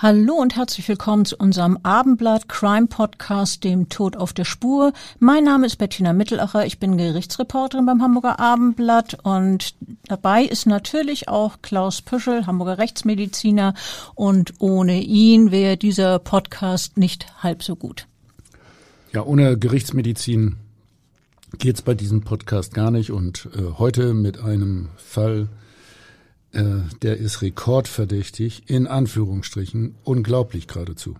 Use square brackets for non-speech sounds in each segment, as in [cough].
Hallo und herzlich willkommen zu unserem Abendblatt Crime Podcast, dem Tod auf der Spur. Mein Name ist Bettina Mittelacher, ich bin Gerichtsreporterin beim Hamburger Abendblatt und dabei ist natürlich auch Klaus Püschel, Hamburger Rechtsmediziner und ohne ihn wäre dieser Podcast nicht halb so gut. Ja, ohne Gerichtsmedizin geht's bei diesem Podcast gar nicht und äh, heute mit einem Fall, äh, der ist rekordverdächtig, in Anführungsstrichen, unglaublich geradezu.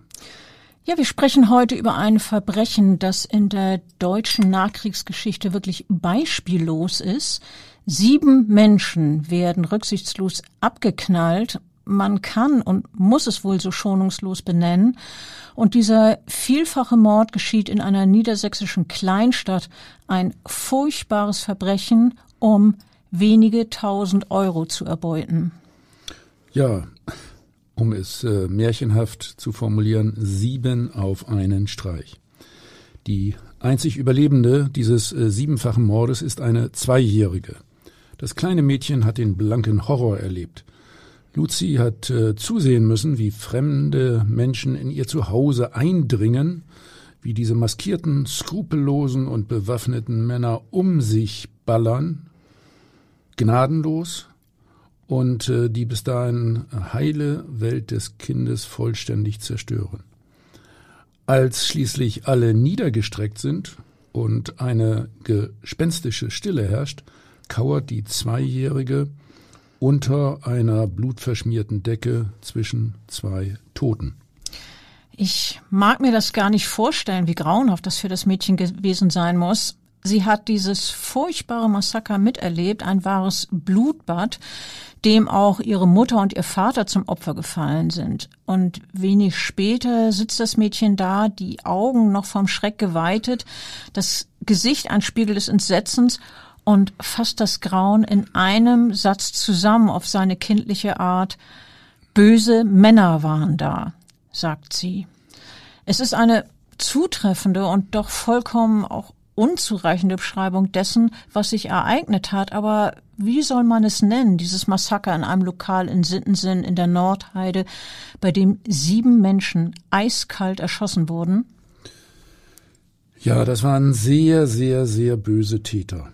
Ja, wir sprechen heute über ein Verbrechen, das in der deutschen Nachkriegsgeschichte wirklich beispiellos ist. Sieben Menschen werden rücksichtslos abgeknallt. Man kann und muss es wohl so schonungslos benennen. Und dieser vielfache Mord geschieht in einer niedersächsischen Kleinstadt. Ein furchtbares Verbrechen, um wenige tausend Euro zu erbeuten. Ja, um es äh, märchenhaft zu formulieren, sieben auf einen Streich. Die einzig Überlebende dieses äh, siebenfachen Mordes ist eine Zweijährige. Das kleine Mädchen hat den blanken Horror erlebt. Luzi hat äh, zusehen müssen, wie fremde Menschen in ihr Zuhause eindringen, wie diese maskierten, skrupellosen und bewaffneten Männer um sich ballern, gnadenlos und äh, die bis dahin heile Welt des Kindes vollständig zerstören. Als schließlich alle niedergestreckt sind und eine gespenstische Stille herrscht, kauert die Zweijährige unter einer blutverschmierten Decke zwischen zwei Toten. Ich mag mir das gar nicht vorstellen, wie grauenhaft das für das Mädchen gewesen sein muss. Sie hat dieses furchtbare Massaker miterlebt, ein wahres Blutbad, dem auch ihre Mutter und ihr Vater zum Opfer gefallen sind. Und wenig später sitzt das Mädchen da, die Augen noch vom Schreck geweitet, das Gesicht ein Spiegel des Entsetzens und fasst das Grauen in einem Satz zusammen auf seine kindliche Art. Böse Männer waren da, sagt sie. Es ist eine zutreffende und doch vollkommen auch unzureichende Beschreibung dessen, was sich ereignet hat. Aber wie soll man es nennen, dieses Massaker in einem Lokal in Sittensinn in der Nordheide, bei dem sieben Menschen eiskalt erschossen wurden? Ja, das waren sehr, sehr, sehr böse Täter.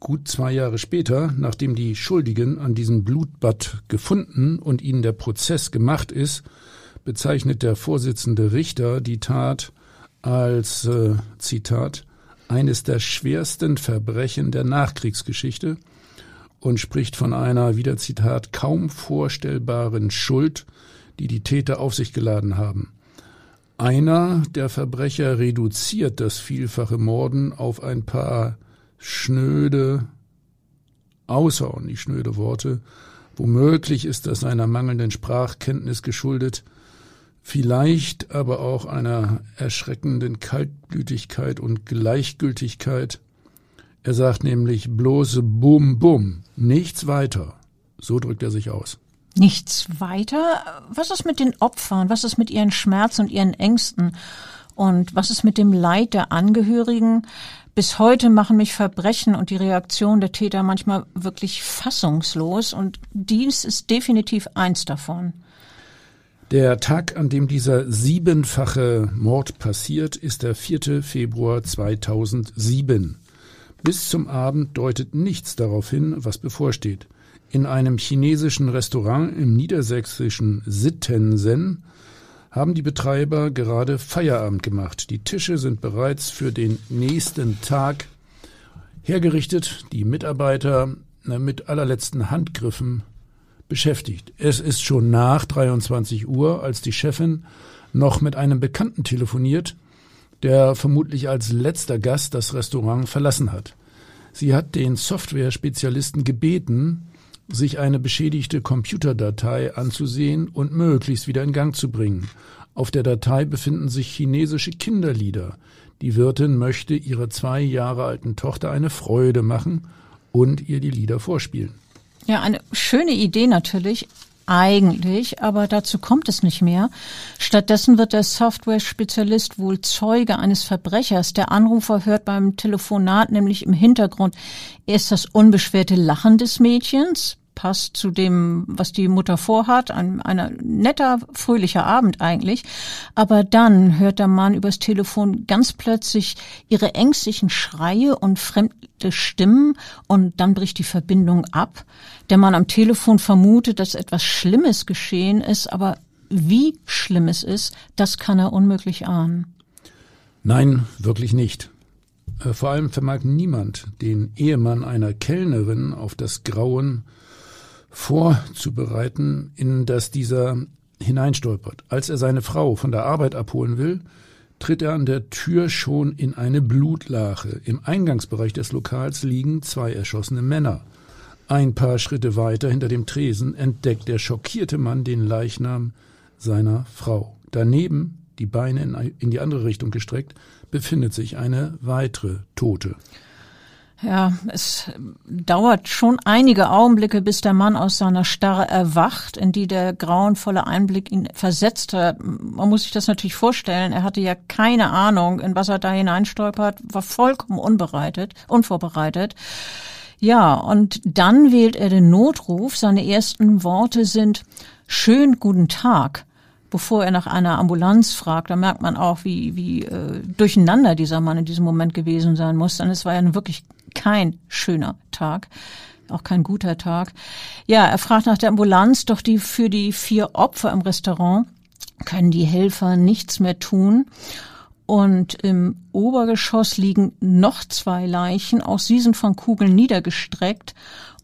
Gut zwei Jahre später, nachdem die Schuldigen an diesem Blutbad gefunden und ihnen der Prozess gemacht ist, bezeichnet der Vorsitzende Richter die Tat als äh, Zitat eines der schwersten Verbrechen der Nachkriegsgeschichte und spricht von einer, wieder Zitat, kaum vorstellbaren Schuld, die die Täter auf sich geladen haben. Einer der Verbrecher reduziert das vielfache Morden auf ein paar schnöde, außerordentlich schnöde Worte. Womöglich ist das seiner mangelnden Sprachkenntnis geschuldet, vielleicht aber auch einer erschreckenden Kaltblütigkeit und Gleichgültigkeit. Er sagt nämlich bloße Bum Bum, nichts weiter. So drückt er sich aus. Nichts weiter? Was ist mit den Opfern? Was ist mit ihren Schmerzen und ihren Ängsten? Und was ist mit dem Leid der Angehörigen? Bis heute machen mich Verbrechen und die Reaktion der Täter manchmal wirklich fassungslos und dies ist definitiv eins davon. Der Tag, an dem dieser siebenfache Mord passiert, ist der 4. Februar 2007. Bis zum Abend deutet nichts darauf hin, was bevorsteht. In einem chinesischen Restaurant im niedersächsischen Sittensen haben die Betreiber gerade Feierabend gemacht. Die Tische sind bereits für den nächsten Tag hergerichtet. Die Mitarbeiter mit allerletzten Handgriffen beschäftigt. Es ist schon nach 23 Uhr, als die Chefin noch mit einem Bekannten telefoniert, der vermutlich als letzter Gast das Restaurant verlassen hat. Sie hat den Software-Spezialisten gebeten, sich eine beschädigte Computerdatei anzusehen und möglichst wieder in Gang zu bringen. Auf der Datei befinden sich chinesische Kinderlieder. Die Wirtin möchte ihrer zwei Jahre alten Tochter eine Freude machen und ihr die Lieder vorspielen. Ja, eine schöne Idee natürlich, eigentlich, aber dazu kommt es nicht mehr. Stattdessen wird der Software-Spezialist wohl Zeuge eines Verbrechers. Der Anrufer hört beim Telefonat nämlich im Hintergrund erst das unbeschwerte Lachen des Mädchens, passt zu dem, was die Mutter vorhat, ein, ein netter, fröhlicher Abend eigentlich. Aber dann hört der Mann übers Telefon ganz plötzlich ihre ängstlichen Schreie und fremde Stimmen und dann bricht die Verbindung ab. Der Mann am Telefon vermutet, dass etwas Schlimmes geschehen ist, aber wie schlimm es ist, das kann er unmöglich ahnen. Nein, wirklich nicht. Äh, vor allem vermag niemand, den Ehemann einer Kellnerin auf das Grauen vorzubereiten, in das dieser hineinstolpert. Als er seine Frau von der Arbeit abholen will, tritt er an der Tür schon in eine Blutlache. Im Eingangsbereich des Lokals liegen zwei erschossene Männer. Ein paar Schritte weiter hinter dem Tresen entdeckt der schockierte Mann den Leichnam seiner Frau. Daneben, die Beine in die andere Richtung gestreckt, befindet sich eine weitere Tote. Ja, es dauert schon einige Augenblicke, bis der Mann aus seiner Starre erwacht, in die der grauenvolle Einblick ihn versetzt hat. Man muss sich das natürlich vorstellen. Er hatte ja keine Ahnung, in was er da hineinstolpert, war vollkommen unbereitet, unvorbereitet. Ja, und dann wählt er den Notruf. Seine ersten Worte sind schön guten Tag bevor er nach einer Ambulanz fragt, da merkt man auch, wie, wie äh, durcheinander dieser Mann in diesem Moment gewesen sein muss. Denn es war ja wirklich kein schöner Tag, auch kein guter Tag. Ja, er fragt nach der Ambulanz, doch die für die vier Opfer im Restaurant können die Helfer nichts mehr tun. Und im Obergeschoss liegen noch zwei Leichen, auch sie sind von Kugeln niedergestreckt.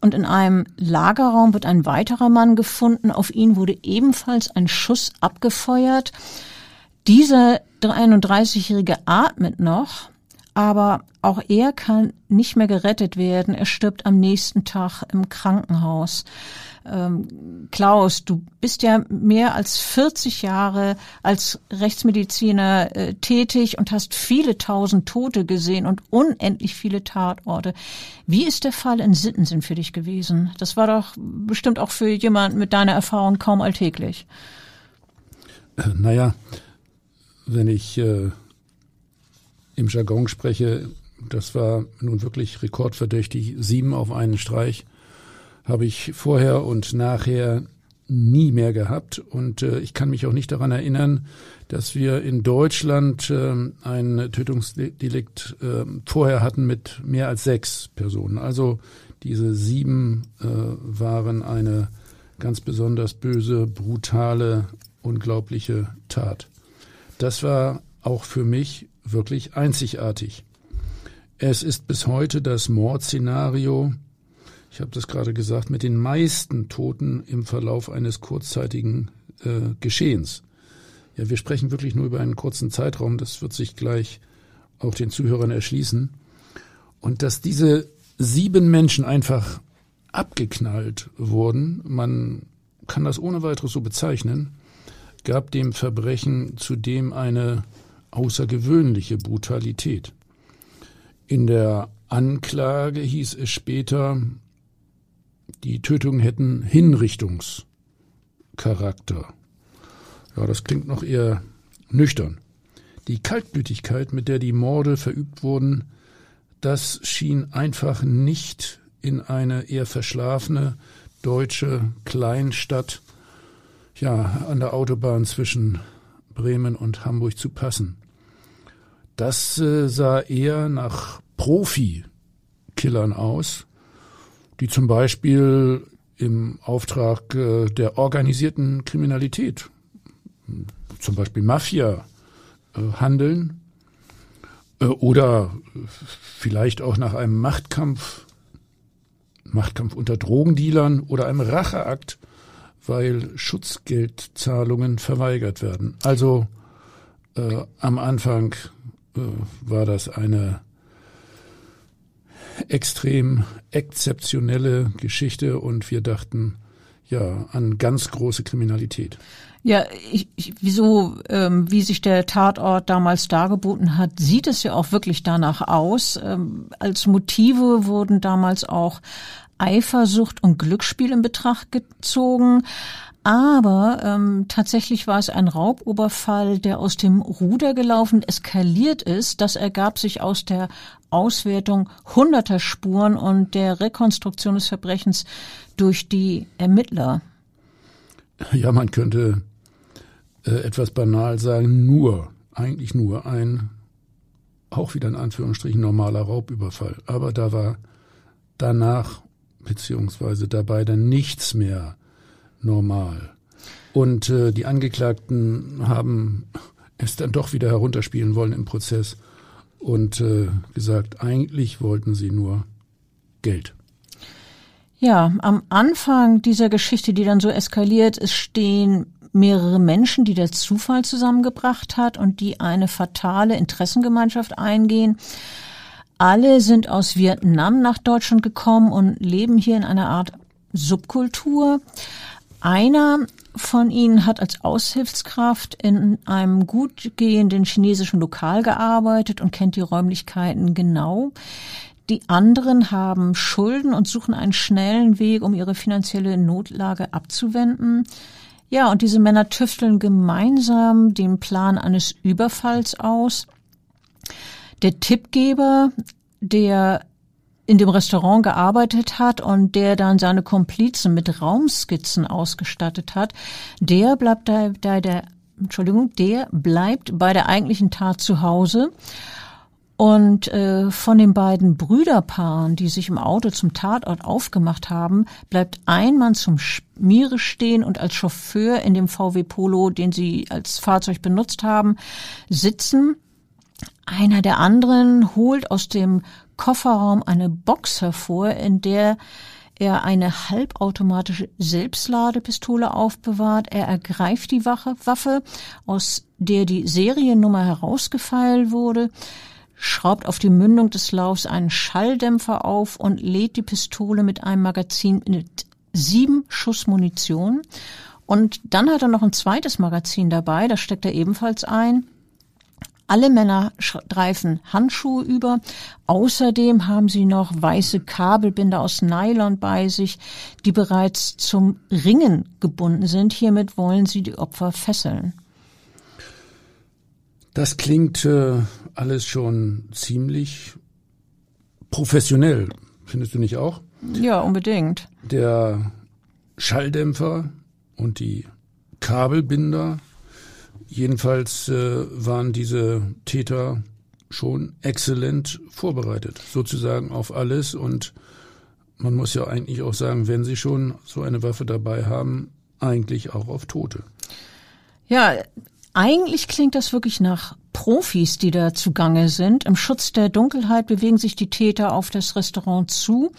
Und in einem Lagerraum wird ein weiterer Mann gefunden. Auf ihn wurde ebenfalls ein Schuss abgefeuert. Dieser 31-Jährige atmet noch, aber auch er kann nicht mehr gerettet werden. Er stirbt am nächsten Tag im Krankenhaus. Ähm, Klaus, du bist ja mehr als 40 Jahre als Rechtsmediziner äh, tätig und hast viele tausend Tote gesehen und unendlich viele Tatorte. Wie ist der Fall in Sittensinn für dich gewesen? Das war doch bestimmt auch für jemanden mit deiner Erfahrung kaum alltäglich. Äh, naja, wenn ich äh im Jargon spreche, das war nun wirklich rekordverdächtig, sieben auf einen Streich, habe ich vorher und nachher nie mehr gehabt. Und äh, ich kann mich auch nicht daran erinnern, dass wir in Deutschland äh, ein Tötungsdelikt äh, vorher hatten mit mehr als sechs Personen. Also diese sieben äh, waren eine ganz besonders böse, brutale, unglaubliche Tat. Das war auch für mich wirklich einzigartig. Es ist bis heute das Mordszenario, ich habe das gerade gesagt, mit den meisten Toten im Verlauf eines kurzzeitigen äh, Geschehens. Ja, wir sprechen wirklich nur über einen kurzen Zeitraum, das wird sich gleich auch den Zuhörern erschließen. Und dass diese sieben Menschen einfach abgeknallt wurden, man kann das ohne weiteres so bezeichnen, gab dem Verbrechen zudem eine außergewöhnliche Brutalität. In der Anklage hieß es später, die Tötungen hätten Hinrichtungscharakter. Ja, das klingt noch eher nüchtern. Die Kaltblütigkeit, mit der die Morde verübt wurden, das schien einfach nicht in eine eher verschlafene deutsche Kleinstadt, ja, an der Autobahn zwischen Bremen und Hamburg zu passen. Das äh, sah eher nach Profi-Killern aus, die zum Beispiel im Auftrag äh, der organisierten Kriminalität, zum Beispiel Mafia, äh, handeln äh, oder vielleicht auch nach einem Machtkampf, Machtkampf unter Drogendealern oder einem Racheakt weil Schutzgeldzahlungen verweigert werden. Also äh, am Anfang war das eine extrem exzeptionelle Geschichte und wir dachten ja an ganz große Kriminalität. Ja, ich, ich, wieso, ähm, wie sich der Tatort damals dargeboten hat, sieht es ja auch wirklich danach aus. Ähm, als Motive wurden damals auch Eifersucht und Glücksspiel in Betracht gezogen. Aber ähm, tatsächlich war es ein Rauboberfall, der aus dem Ruder gelaufen, eskaliert ist. Das ergab sich aus der Auswertung hunderter Spuren und der Rekonstruktion des Verbrechens durch die Ermittler. Ja, man könnte äh, etwas banal sagen, nur, eigentlich nur ein, auch wieder in Anführungsstrichen normaler Raubüberfall. Aber da war danach beziehungsweise dabei dann nichts mehr normal. Und äh, die Angeklagten haben es dann doch wieder herunterspielen wollen im Prozess und äh, gesagt, eigentlich wollten sie nur Geld. Ja, am Anfang dieser Geschichte, die dann so eskaliert, es stehen mehrere Menschen, die der Zufall zusammengebracht hat und die eine fatale Interessengemeinschaft eingehen. Alle sind aus Vietnam nach Deutschland gekommen und leben hier in einer Art Subkultur. Einer von ihnen hat als Aushilfskraft in einem gut gehenden chinesischen Lokal gearbeitet und kennt die Räumlichkeiten genau. Die anderen haben Schulden und suchen einen schnellen Weg, um ihre finanzielle Notlage abzuwenden. Ja, und diese Männer tüfteln gemeinsam den Plan eines Überfalls aus. Der Tippgeber, der in dem Restaurant gearbeitet hat und der dann seine Komplizen mit Raumskizzen ausgestattet hat, der bleibt da, da der Entschuldigung, der bleibt bei der eigentlichen Tat zu Hause und äh, von den beiden Brüderpaaren, die sich im Auto zum Tatort aufgemacht haben, bleibt ein Mann zum Schmiere stehen und als Chauffeur in dem VW Polo, den sie als Fahrzeug benutzt haben, sitzen. Einer der anderen holt aus dem Kofferraum eine Box hervor, in der er eine halbautomatische Selbstladepistole aufbewahrt. Er ergreift die Waffe, aus der die Seriennummer herausgefeilt wurde schraubt auf die Mündung des Laufs einen Schalldämpfer auf und lädt die Pistole mit einem Magazin mit sieben Schuss Munition. Und dann hat er noch ein zweites Magazin dabei, das steckt er ebenfalls ein. Alle Männer streifen Handschuhe über. Außerdem haben sie noch weiße Kabelbinder aus Nylon bei sich, die bereits zum Ringen gebunden sind. Hiermit wollen sie die Opfer fesseln. Das klingt äh, alles schon ziemlich professionell, findest du nicht auch? Ja, unbedingt. Der Schalldämpfer und die Kabelbinder, jedenfalls äh, waren diese Täter schon exzellent vorbereitet, sozusagen auf alles. Und man muss ja eigentlich auch sagen, wenn sie schon so eine Waffe dabei haben, eigentlich auch auf Tote. Ja, eigentlich klingt das wirklich nach Profis, die da zugange sind. Im Schutz der Dunkelheit bewegen sich die Täter auf das Restaurant zu.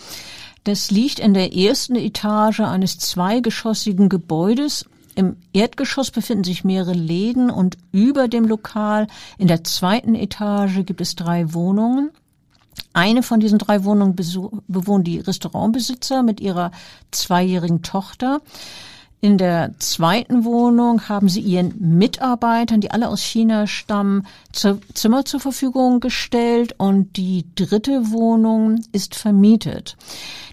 Das liegt in der ersten Etage eines zweigeschossigen Gebäudes. Im Erdgeschoss befinden sich mehrere Läden und über dem Lokal in der zweiten Etage gibt es drei Wohnungen. Eine von diesen drei Wohnungen bewohnen die Restaurantbesitzer mit ihrer zweijährigen Tochter. In der zweiten Wohnung haben sie ihren Mitarbeitern, die alle aus China stammen, Zimmer zur Verfügung gestellt und die dritte Wohnung ist vermietet.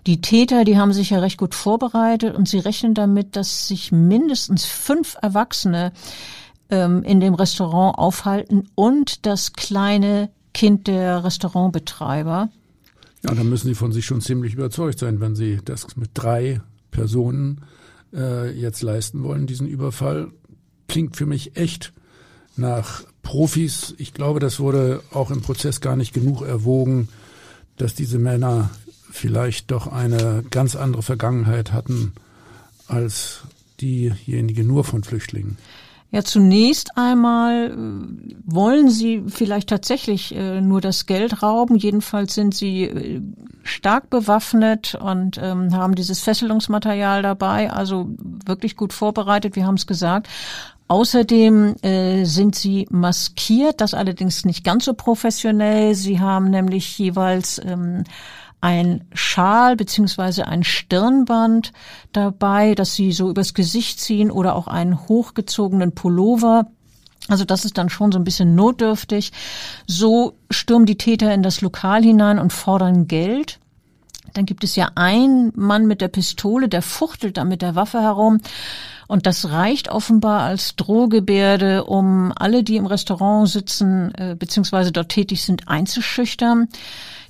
Die Täter, die haben sich ja recht gut vorbereitet und sie rechnen damit, dass sich mindestens fünf Erwachsene ähm, in dem Restaurant aufhalten und das kleine Kind der Restaurantbetreiber. Ja, dann müssen sie von sich schon ziemlich überzeugt sein, wenn sie das mit drei Personen äh, jetzt leisten wollen, diesen Überfall, klingt für mich echt nach Profis. Ich glaube, das wurde auch im Prozess gar nicht genug erwogen, dass diese Männer vielleicht doch eine ganz andere Vergangenheit hatten als diejenige nur von Flüchtlingen. Ja, zunächst einmal äh, wollen sie vielleicht tatsächlich äh, nur das Geld rauben. Jedenfalls sind sie äh, stark bewaffnet und ähm, haben dieses Fesselungsmaterial dabei, also wirklich gut vorbereitet, wir haben es gesagt. Außerdem sind sie maskiert, das allerdings nicht ganz so professionell. Sie haben nämlich jeweils ähm, ein Schal beziehungsweise ein Stirnband dabei, das sie so übers Gesicht ziehen oder auch einen hochgezogenen Pullover. Also das ist dann schon so ein bisschen notdürftig. So stürmen die Täter in das Lokal hinein und fordern Geld. Dann gibt es ja einen Mann mit der Pistole, der fuchtelt da mit der Waffe herum. Und das reicht offenbar als Drohgebärde, um alle, die im Restaurant sitzen, äh, beziehungsweise dort tätig sind, einzuschüchtern.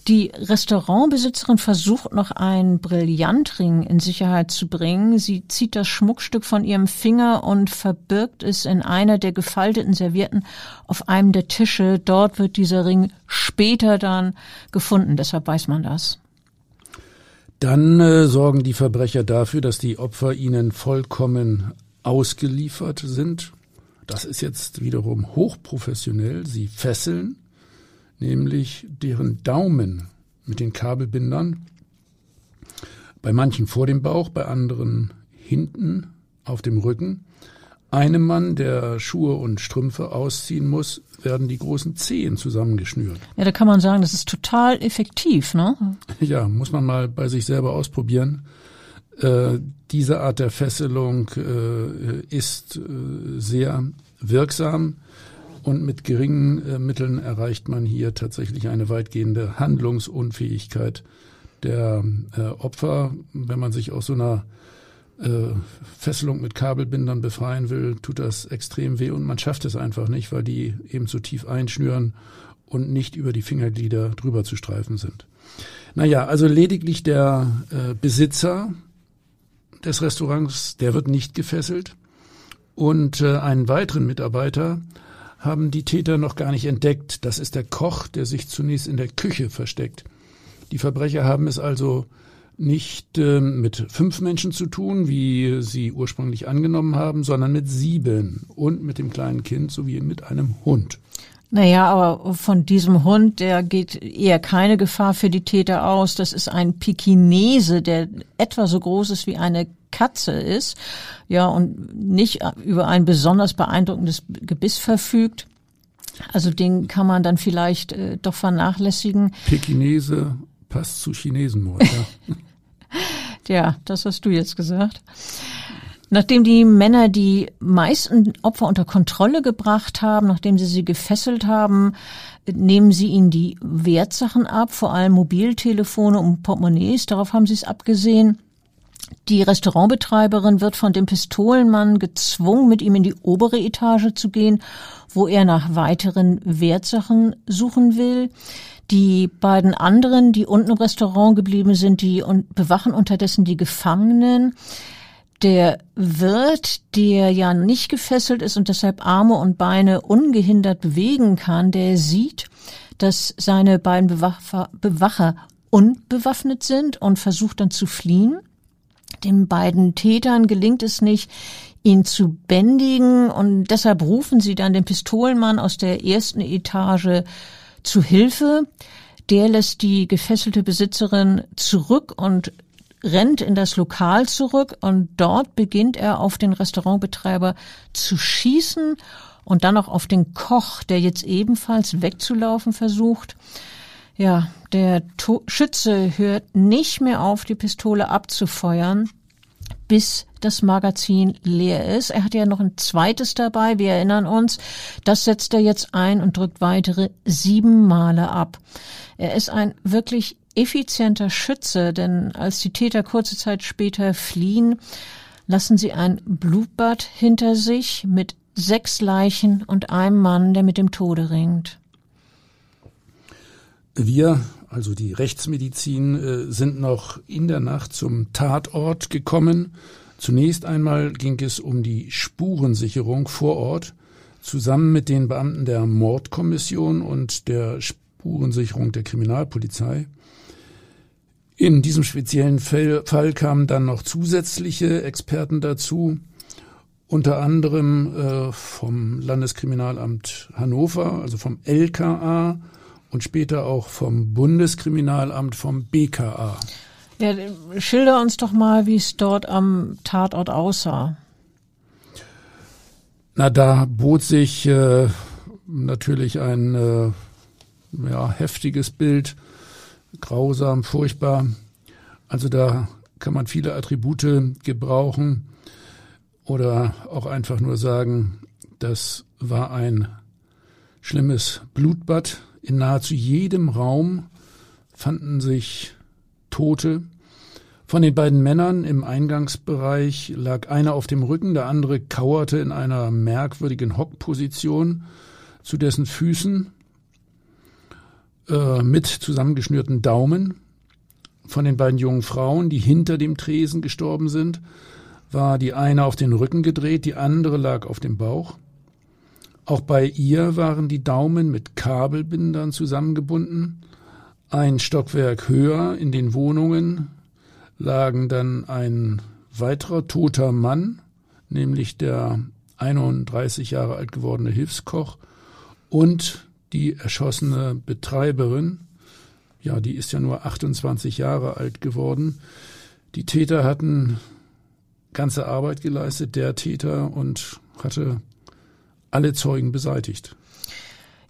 Die Restaurantbesitzerin versucht noch einen Brillantring in Sicherheit zu bringen. Sie zieht das Schmuckstück von ihrem Finger und verbirgt es in einer der gefalteten Servietten auf einem der Tische. Dort wird dieser Ring später dann gefunden. Deshalb weiß man das. Dann äh, sorgen die Verbrecher dafür, dass die Opfer ihnen vollkommen ausgeliefert sind. Das ist jetzt wiederum hochprofessionell. Sie fesseln nämlich deren Daumen mit den Kabelbindern, bei manchen vor dem Bauch, bei anderen hinten auf dem Rücken. Einem Mann, der Schuhe und Strümpfe ausziehen muss, werden die großen Zehen zusammengeschnürt. Ja, da kann man sagen, das ist total effektiv, ne? [laughs] Ja, muss man mal bei sich selber ausprobieren. Äh, diese Art der Fesselung äh, ist äh, sehr wirksam. Und mit geringen äh, Mitteln erreicht man hier tatsächlich eine weitgehende Handlungsunfähigkeit der äh, Opfer. Wenn man sich aus so einer äh, Fesselung mit Kabelbindern befreien will, tut das extrem weh und man schafft es einfach nicht, weil die eben so tief einschnüren und nicht über die Fingerglieder drüber zu streifen sind. Naja, also lediglich der äh, Besitzer des Restaurants, der wird nicht gefesselt und äh, einen weiteren Mitarbeiter haben die Täter noch gar nicht entdeckt. Das ist der Koch, der sich zunächst in der Küche versteckt. Die Verbrecher haben es also nicht äh, mit fünf Menschen zu tun, wie sie ursprünglich angenommen haben, sondern mit sieben und mit dem kleinen Kind sowie mit einem Hund. Naja, aber von diesem Hund, der geht eher keine Gefahr für die Täter aus. Das ist ein Pekinese, der etwa so groß ist wie eine Katze ist, ja, und nicht über ein besonders beeindruckendes Gebiss verfügt. Also den kann man dann vielleicht äh, doch vernachlässigen. Pekinese passt zu Chinesenmord, ja. [laughs] ja, das hast du jetzt gesagt. Nachdem die Männer die meisten Opfer unter Kontrolle gebracht haben, nachdem sie sie gefesselt haben, nehmen sie ihnen die Wertsachen ab, vor allem Mobiltelefone und Portemonnaies, darauf haben sie es abgesehen. Die Restaurantbetreiberin wird von dem Pistolenmann gezwungen, mit ihm in die obere Etage zu gehen, wo er nach weiteren Wertsachen suchen will. Die beiden anderen, die unten im Restaurant geblieben sind, die bewachen unterdessen die Gefangenen. Der Wirt, der ja nicht gefesselt ist und deshalb Arme und Beine ungehindert bewegen kann, der sieht, dass seine beiden Bewacher, unbewaffnet sind und versucht dann zu fliehen. Den beiden Tätern gelingt es nicht, ihn zu bändigen und deshalb rufen sie dann den Pistolenmann aus der ersten Etage zu Hilfe. Der lässt die gefesselte Besitzerin zurück und rennt in das Lokal zurück und dort beginnt er auf den Restaurantbetreiber zu schießen und dann auch auf den Koch, der jetzt ebenfalls wegzulaufen versucht. Ja, der to Schütze hört nicht mehr auf, die Pistole abzufeuern, bis das Magazin leer ist. Er hat ja noch ein zweites dabei, wir erinnern uns. Das setzt er jetzt ein und drückt weitere sieben Male ab. Er ist ein wirklich effizienter Schütze, denn als die Täter kurze Zeit später fliehen, lassen sie ein Blutbad hinter sich mit sechs Leichen und einem Mann, der mit dem Tode ringt. Wir, also die Rechtsmedizin, äh, sind noch in der Nacht zum Tatort gekommen. Zunächst einmal ging es um die Spurensicherung vor Ort, zusammen mit den Beamten der Mordkommission und der Spurensicherung der Kriminalpolizei. In diesem speziellen Fall, kamen dann noch zusätzliche Experten dazu. unter anderem äh, vom Landeskriminalamt Hannover, also vom LKA und später auch vom Bundeskriminalamt, vom BKA. Ja, schilder uns doch mal, wie es dort am Tatort aussah. Na, da bot sich äh, natürlich ein äh, ja, heftiges Bild, grausam, furchtbar. Also da kann man viele Attribute gebrauchen oder auch einfach nur sagen, das war ein schlimmes Blutbad. In nahezu jedem Raum fanden sich Tote. Von den beiden Männern im Eingangsbereich lag einer auf dem Rücken, der andere kauerte in einer merkwürdigen Hockposition zu dessen Füßen äh, mit zusammengeschnürten Daumen. Von den beiden jungen Frauen, die hinter dem Tresen gestorben sind, war die eine auf den Rücken gedreht, die andere lag auf dem Bauch. Auch bei ihr waren die Daumen mit Kabelbindern zusammengebunden. Ein Stockwerk höher in den Wohnungen lagen dann ein weiterer toter Mann, nämlich der 31 Jahre alt gewordene Hilfskoch und die erschossene Betreiberin. Ja, die ist ja nur 28 Jahre alt geworden. Die Täter hatten ganze Arbeit geleistet, der Täter, und hatte alle Zeugen beseitigt.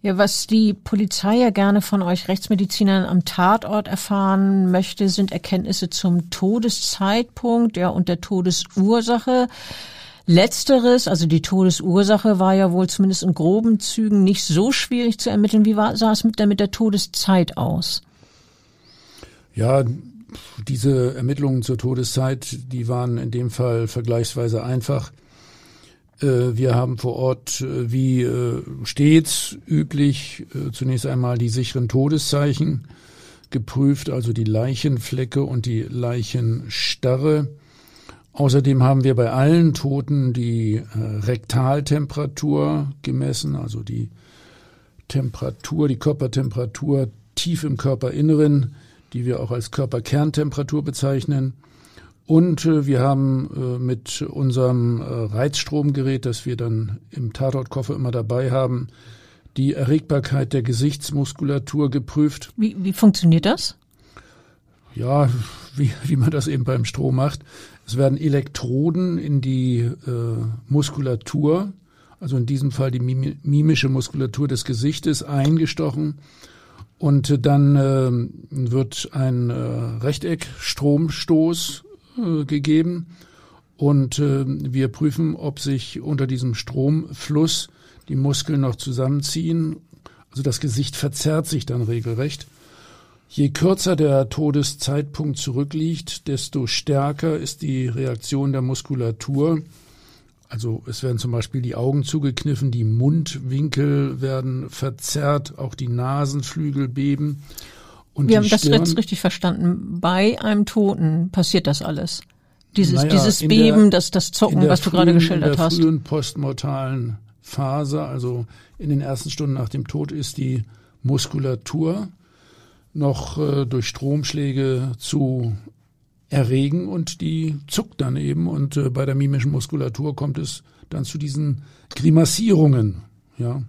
Ja, was die Polizei ja gerne von euch Rechtsmedizinern am Tatort erfahren möchte, sind Erkenntnisse zum Todeszeitpunkt ja, und der Todesursache. Letzteres, also die Todesursache, war ja wohl zumindest in groben Zügen nicht so schwierig zu ermitteln. Wie war, sah es mit der, mit der Todeszeit aus? Ja, diese Ermittlungen zur Todeszeit, die waren in dem Fall vergleichsweise einfach. Äh, wir haben vor Ort, äh, wie äh, stets üblich, zunächst einmal die sicheren Todeszeichen geprüft, also die Leichenflecke und die Leichenstarre. Außerdem haben wir bei allen Toten die Rektaltemperatur gemessen, also die Temperatur, die Körpertemperatur tief im Körperinneren die wir auch als Körperkerntemperatur bezeichnen. Und äh, wir haben äh, mit unserem äh, Reizstromgerät, das wir dann im Tatortkoffer immer dabei haben, die Erregbarkeit der Gesichtsmuskulatur geprüft. Wie, wie funktioniert das? Ja, wie, wie man das eben beim Strom macht. Es werden Elektroden in die äh, Muskulatur, also in diesem Fall die mimische Muskulatur des Gesichtes, eingestochen und dann äh, wird ein äh, Rechteckstromstoß äh, gegeben und äh, wir prüfen, ob sich unter diesem Stromfluss die Muskeln noch zusammenziehen. Also das Gesicht verzerrt sich dann regelrecht. Je kürzer der Todeszeitpunkt zurückliegt, desto stärker ist die Reaktion der Muskulatur also es werden zum Beispiel die Augen zugekniffen, die Mundwinkel werden verzerrt, auch die Nasenflügel beben. Und Wir haben Stirn, das jetzt richtig verstanden. Bei einem Toten passiert das alles. Dieses, naja, dieses Beben, der, das, das Zucken, was du frühen, gerade geschildert hast. In der frühen postmortalen Phase, also in den ersten Stunden nach dem Tod, ist die Muskulatur noch äh, durch Stromschläge zu erregen und die zuckt dann eben und äh, bei der mimischen Muskulatur kommt es dann zu diesen Grimassierungen, ja.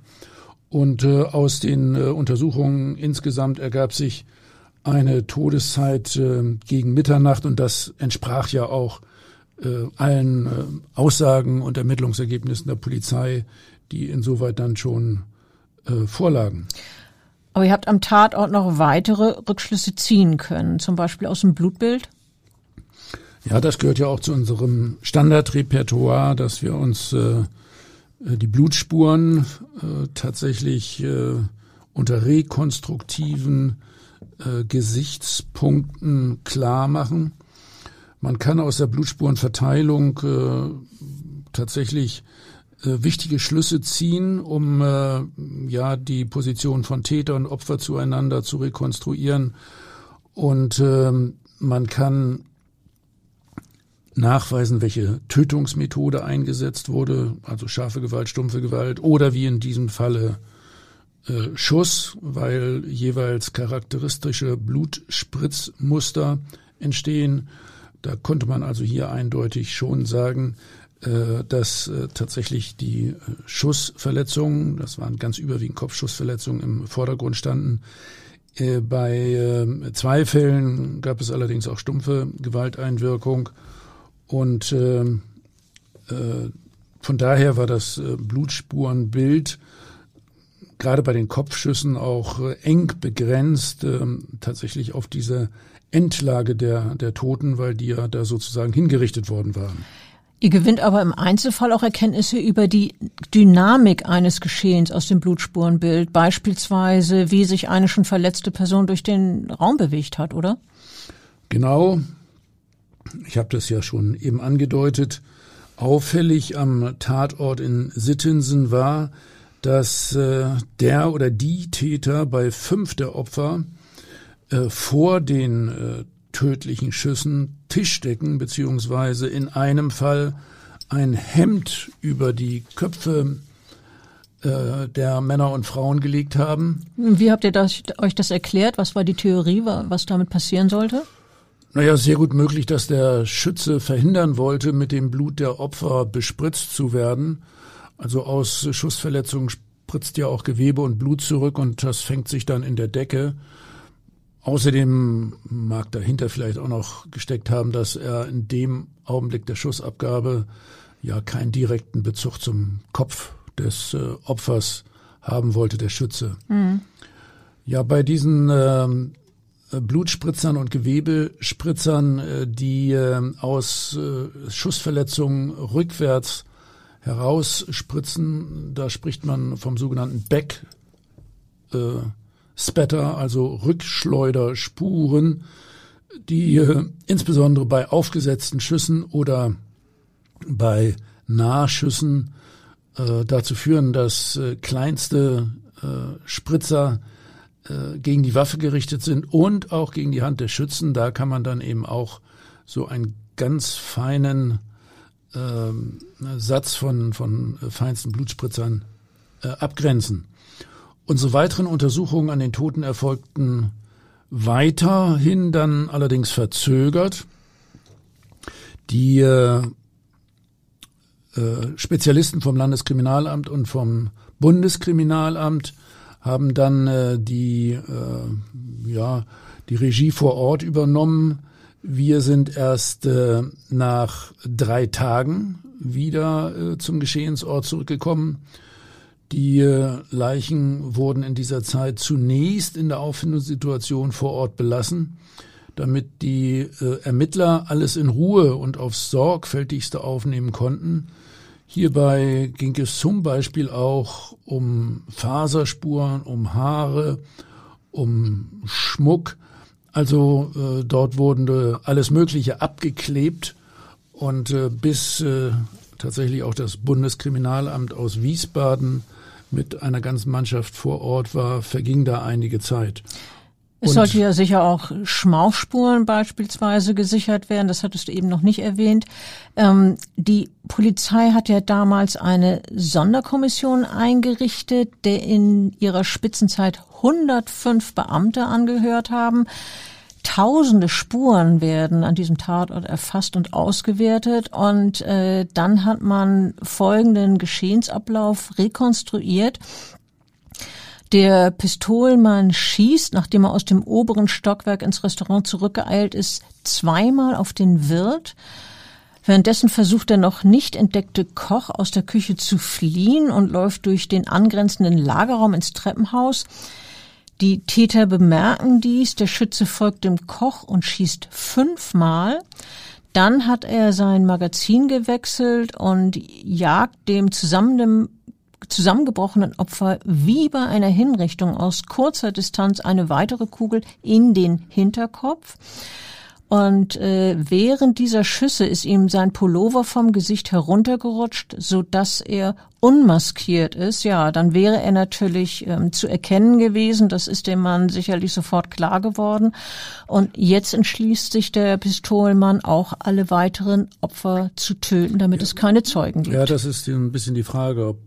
Und äh, aus den äh, Untersuchungen insgesamt ergab sich eine Todeszeit äh, gegen Mitternacht und das entsprach ja auch äh, allen äh, Aussagen und Ermittlungsergebnissen der Polizei, die insoweit dann schon äh, vorlagen. Aber ihr habt am Tatort noch weitere Rückschlüsse ziehen können, zum Beispiel aus dem Blutbild? Ja, das gehört ja auch zu unserem Standardrepertoire, dass wir uns äh, die Blutspuren äh, tatsächlich äh, unter rekonstruktiven äh, Gesichtspunkten klar machen. Man kann aus der Blutspurenverteilung äh, tatsächlich wichtige Schlüsse ziehen, um äh, ja die Position von Täter und Opfer zueinander zu rekonstruieren. Und äh, man kann nachweisen, welche Tötungsmethode eingesetzt wurde, also scharfe Gewalt, stumpfe Gewalt oder wie in diesem Falle äh, Schuss, weil jeweils charakteristische Blutspritzmuster entstehen. Da konnte man also hier eindeutig schon sagen, äh, dass äh, tatsächlich die äh, Schussverletzungen, das waren ganz überwiegend Kopfschussverletzungen, im Vordergrund standen. Bei zwei Fällen gab es allerdings auch stumpfe Gewalteinwirkung und von daher war das Blutspurenbild gerade bei den Kopfschüssen auch eng begrenzt, tatsächlich auf diese Endlage der, der Toten, weil die ja da sozusagen hingerichtet worden waren. Ihr gewinnt aber im Einzelfall auch Erkenntnisse über die Dynamik eines Geschehens aus dem Blutspurenbild, beispielsweise wie sich eine schon verletzte Person durch den Raum bewegt hat, oder? Genau. Ich habe das ja schon eben angedeutet. Auffällig am Tatort in Sittensen war, dass äh, der oder die Täter bei fünf der Opfer äh, vor den äh, tödlichen Schüssen Tischdecken beziehungsweise in einem Fall ein Hemd über die Köpfe äh, der Männer und Frauen gelegt haben. Wie habt ihr das, euch das erklärt? Was war die Theorie, was damit passieren sollte? Naja, sehr gut möglich, dass der Schütze verhindern wollte, mit dem Blut der Opfer bespritzt zu werden. Also aus Schussverletzungen spritzt ja auch Gewebe und Blut zurück und das fängt sich dann in der Decke. Außerdem mag dahinter vielleicht auch noch gesteckt haben, dass er in dem Augenblick der Schussabgabe ja keinen direkten Bezug zum Kopf des äh, Opfers haben wollte, der Schütze. Mhm. Ja, bei diesen äh, Blutspritzern und Gewebespritzern, äh, die äh, aus Schussverletzungen rückwärts herausspritzen, da spricht man vom sogenannten Back. Äh, Spatter, also Rückschleuderspuren, die äh, insbesondere bei aufgesetzten Schüssen oder bei Nahschüssen äh, dazu führen, dass äh, kleinste äh, Spritzer äh, gegen die Waffe gerichtet sind und auch gegen die Hand des Schützen. Da kann man dann eben auch so einen ganz feinen ähm, Satz von, von feinsten Blutspritzern äh, abgrenzen. Unsere weiteren Untersuchungen an den Toten erfolgten weiterhin dann allerdings verzögert. Die äh, äh, Spezialisten vom Landeskriminalamt und vom Bundeskriminalamt haben dann äh, die, äh, ja, die Regie vor Ort übernommen. Wir sind erst äh, nach drei Tagen wieder äh, zum Geschehensort zurückgekommen. Die äh, Leichen wurden in dieser Zeit zunächst in der Auffindungssituation vor Ort belassen, damit die äh, Ermittler alles in Ruhe und aufs sorgfältigste aufnehmen konnten. Hierbei ging es zum Beispiel auch um Faserspuren, um Haare, um Schmuck. Also äh, dort wurde alles Mögliche abgeklebt und äh, bis äh, tatsächlich auch das Bundeskriminalamt aus Wiesbaden mit einer ganzen Mannschaft vor Ort war, verging da einige Zeit. Es und sollte ja sicher auch Schmauchspuren beispielsweise gesichert werden. Das hattest du eben noch nicht erwähnt. Ähm, die Polizei hat ja damals eine Sonderkommission eingerichtet, der in ihrer Spitzenzeit 105 Beamte angehört haben. Tausende Spuren werden an diesem Tatort erfasst und ausgewertet und äh, dann hat man folgenden Geschehensablauf rekonstruiert. Der Pistolenmann schießt, nachdem er aus dem oberen Stockwerk ins Restaurant zurückgeeilt ist, zweimal auf den Wirt. Währenddessen versucht der noch nicht entdeckte Koch aus der Küche zu fliehen und läuft durch den angrenzenden Lagerraum ins Treppenhaus. Die Täter bemerken dies, der Schütze folgt dem Koch und schießt fünfmal. Dann hat er sein Magazin gewechselt und jagt dem zusammen zusammengebrochenen Opfer wie bei einer Hinrichtung aus kurzer Distanz eine weitere Kugel in den Hinterkopf. Und äh, während dieser Schüsse ist ihm sein Pullover vom Gesicht heruntergerutscht, so dass er unmaskiert ist. Ja, dann wäre er natürlich ähm, zu erkennen gewesen. Das ist dem Mann sicherlich sofort klar geworden. Und jetzt entschließt sich der Pistolenmann auch alle weiteren Opfer zu töten, damit ja. es keine Zeugen gibt. Ja, das ist ein bisschen die Frage, ob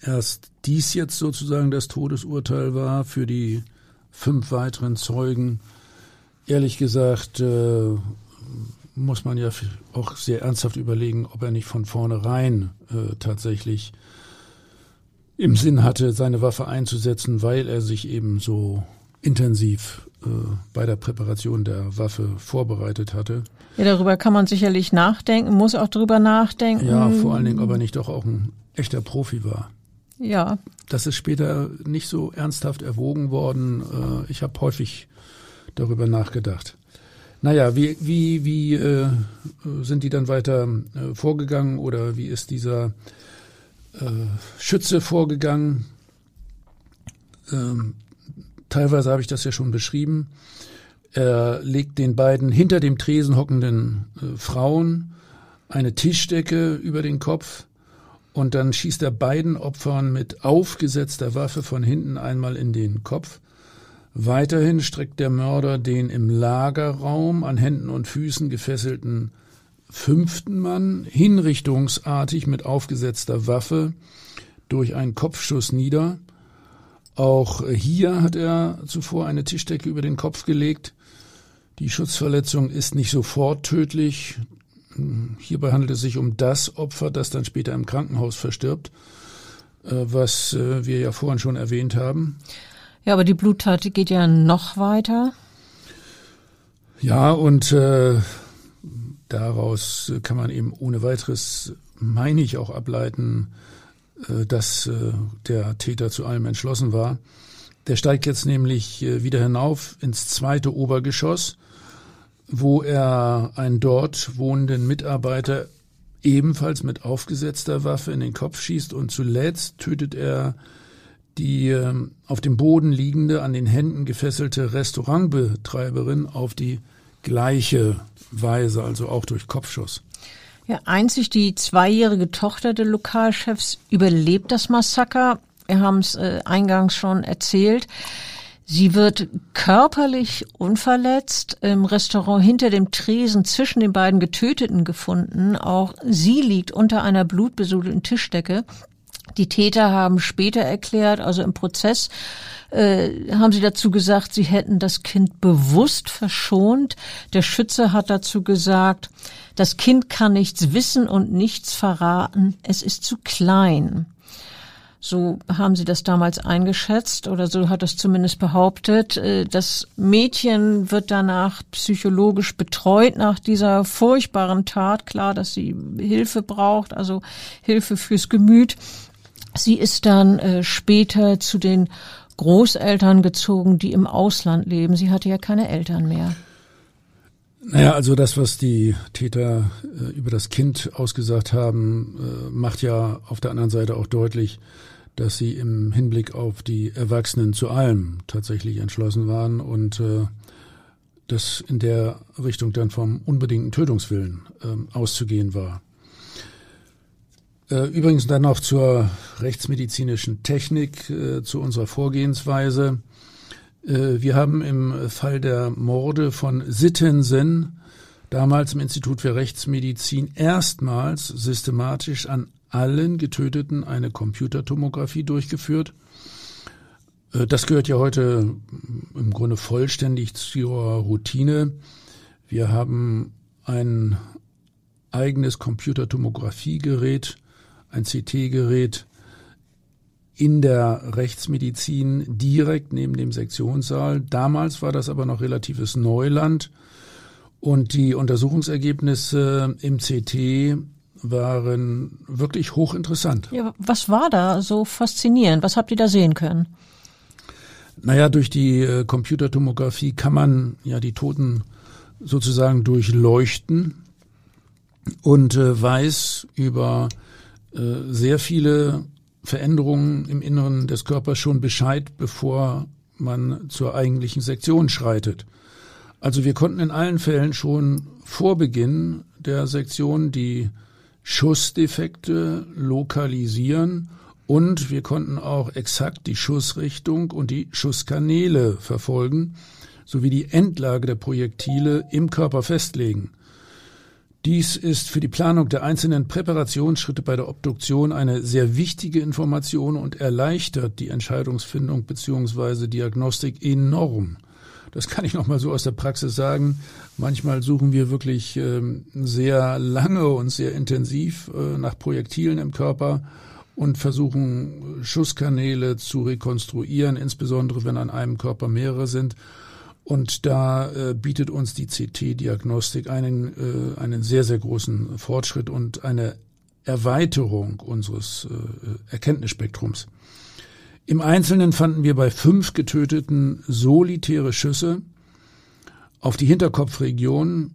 erst dies jetzt sozusagen das Todesurteil war für die fünf weiteren Zeugen Ehrlich gesagt äh, muss man ja auch sehr ernsthaft überlegen, ob er nicht von vornherein äh, tatsächlich im Sinn hatte, seine Waffe einzusetzen, weil er sich eben so intensiv äh, bei der Präparation der Waffe vorbereitet hatte. Ja, darüber kann man sicherlich nachdenken, muss auch darüber nachdenken. Ja, vor allen Dingen, ob er nicht doch auch ein echter Profi war. Ja. Das ist später nicht so ernsthaft erwogen worden. Äh, ich habe häufig darüber nachgedacht. Naja, wie, wie, wie äh, sind die dann weiter äh, vorgegangen oder wie ist dieser äh, Schütze vorgegangen? Ähm, teilweise habe ich das ja schon beschrieben. Er legt den beiden hinter dem Tresen hockenden äh, Frauen eine Tischdecke über den Kopf und dann schießt er beiden Opfern mit aufgesetzter Waffe von hinten einmal in den Kopf. Weiterhin streckt der Mörder den im Lagerraum an Händen und Füßen gefesselten fünften Mann hinrichtungsartig mit aufgesetzter Waffe durch einen Kopfschuss nieder. Auch hier hat er zuvor eine Tischdecke über den Kopf gelegt. Die Schutzverletzung ist nicht sofort tödlich. Hierbei handelt es sich um das Opfer, das dann später im Krankenhaus verstirbt, äh, was äh, wir ja vorhin schon erwähnt haben. Ja, aber die Bluttat geht ja noch weiter. Ja, und äh, daraus kann man eben ohne weiteres, meine ich, auch ableiten, äh, dass äh, der Täter zu allem entschlossen war. Der steigt jetzt nämlich äh, wieder hinauf ins zweite Obergeschoss, wo er einen dort wohnenden Mitarbeiter ebenfalls mit aufgesetzter Waffe in den Kopf schießt und zuletzt tötet er die ähm, auf dem Boden liegende, an den Händen gefesselte Restaurantbetreiberin auf die gleiche Weise, also auch durch Kopfschuss. Ja, einzig die zweijährige Tochter der Lokalchefs überlebt das Massaker. Wir haben es äh, eingangs schon erzählt. Sie wird körperlich unverletzt im Restaurant hinter dem Tresen zwischen den beiden Getöteten gefunden. Auch sie liegt unter einer blutbesudelten Tischdecke. Die Täter haben später erklärt, also im Prozess, äh, haben sie dazu gesagt, sie hätten das Kind bewusst verschont. Der Schütze hat dazu gesagt, das Kind kann nichts wissen und nichts verraten, es ist zu klein. So haben sie das damals eingeschätzt oder so hat es zumindest behauptet. Äh, das Mädchen wird danach psychologisch betreut nach dieser furchtbaren Tat. Klar, dass sie Hilfe braucht, also Hilfe fürs Gemüt. Sie ist dann äh, später zu den Großeltern gezogen, die im Ausland leben. Sie hatte ja keine Eltern mehr. Naja, also das, was die Täter äh, über das Kind ausgesagt haben, äh, macht ja auf der anderen Seite auch deutlich, dass sie im Hinblick auf die Erwachsenen zu allem tatsächlich entschlossen waren und äh, das in der Richtung dann vom unbedingten Tötungswillen äh, auszugehen war. Äh, übrigens dann noch zur rechtsmedizinischen Technik, äh, zu unserer Vorgehensweise. Äh, wir haben im Fall der Morde von Sittensen damals im Institut für Rechtsmedizin erstmals systematisch an allen Getöteten eine Computertomographie durchgeführt. Das gehört ja heute im Grunde vollständig zur Routine. Wir haben ein eigenes Computertomografiegerät ein CT-Gerät in der Rechtsmedizin direkt neben dem Sektionssaal. Damals war das aber noch relatives Neuland und die Untersuchungsergebnisse im CT waren wirklich hochinteressant. Ja, was war da so faszinierend? Was habt ihr da sehen können? Naja, durch die äh, Computertomographie kann man ja die Toten sozusagen durchleuchten und äh, weiß über sehr viele Veränderungen im Inneren des Körpers schon Bescheid, bevor man zur eigentlichen Sektion schreitet. Also wir konnten in allen Fällen schon vor Beginn der Sektion die Schussdefekte lokalisieren und wir konnten auch exakt die Schussrichtung und die Schusskanäle verfolgen sowie die Endlage der Projektile im Körper festlegen. Dies ist für die Planung der einzelnen Präparationsschritte bei der Obduktion eine sehr wichtige Information und erleichtert die Entscheidungsfindung bzw. Diagnostik enorm. Das kann ich noch mal so aus der Praxis sagen. Manchmal suchen wir wirklich ähm, sehr lange und sehr intensiv äh, nach Projektilen im Körper und versuchen Schusskanäle zu rekonstruieren, insbesondere wenn an einem Körper mehrere sind. Und da äh, bietet uns die CT-Diagnostik einen, äh, einen sehr, sehr großen Fortschritt und eine Erweiterung unseres äh, Erkenntnisspektrums. Im Einzelnen fanden wir bei fünf Getöteten solitäre Schüsse auf die Hinterkopfregion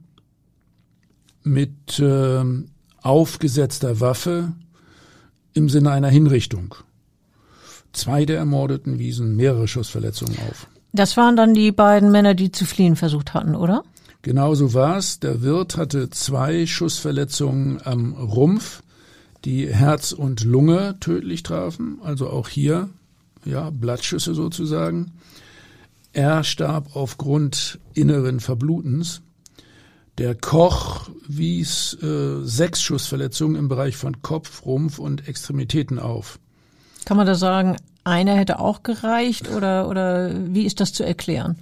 mit äh, aufgesetzter Waffe im Sinne einer Hinrichtung. Zwei der Ermordeten wiesen mehrere Schussverletzungen auf. Das waren dann die beiden Männer, die zu fliehen versucht hatten, oder? Genau so war's. Der Wirt hatte zwei Schussverletzungen am Rumpf, die Herz und Lunge tödlich trafen, also auch hier, ja, Blattschüsse sozusagen. Er starb aufgrund inneren Verblutens. Der Koch wies äh, sechs Schussverletzungen im Bereich von Kopf, Rumpf und Extremitäten auf. Kann man da sagen, einer hätte auch gereicht oder, oder wie ist das zu erklären?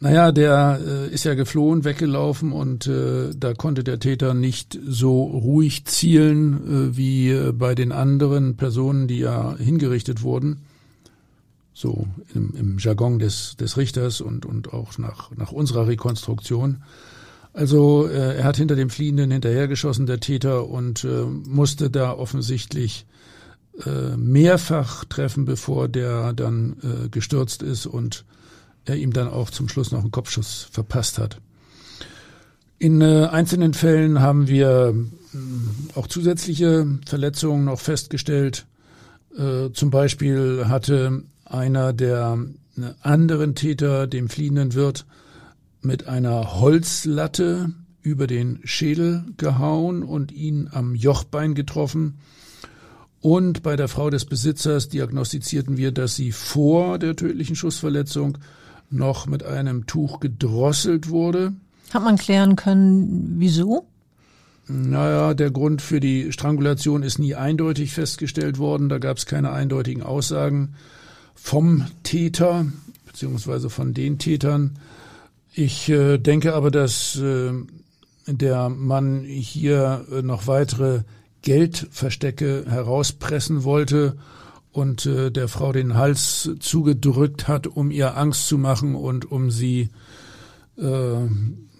Naja, der äh, ist ja geflohen, weggelaufen und äh, da konnte der Täter nicht so ruhig zielen äh, wie äh, bei den anderen Personen, die ja hingerichtet wurden. So im, im Jargon des, des Richters und, und auch nach, nach unserer Rekonstruktion. Also äh, er hat hinter dem Fliehenden hinterhergeschossen, der Täter, und äh, musste da offensichtlich äh, mehrfach treffen, bevor der dann äh, gestürzt ist und er ihm dann auch zum Schluss noch einen Kopfschuss verpasst hat. In äh, einzelnen Fällen haben wir äh, auch zusätzliche Verletzungen noch festgestellt. Äh, zum Beispiel hatte einer der äh, anderen Täter dem fliehenden Wirt mit einer Holzlatte über den Schädel gehauen und ihn am Jochbein getroffen. Und bei der Frau des Besitzers diagnostizierten wir, dass sie vor der tödlichen Schussverletzung noch mit einem Tuch gedrosselt wurde. Hat man klären können, wieso? Naja, der Grund für die Strangulation ist nie eindeutig festgestellt worden. Da gab es keine eindeutigen Aussagen vom Täter beziehungsweise von den Tätern. Ich äh, denke aber, dass äh, der Mann hier äh, noch weitere Geldverstecke herauspressen wollte und äh, der Frau den Hals zugedrückt hat, um ihr Angst zu machen und um sie äh,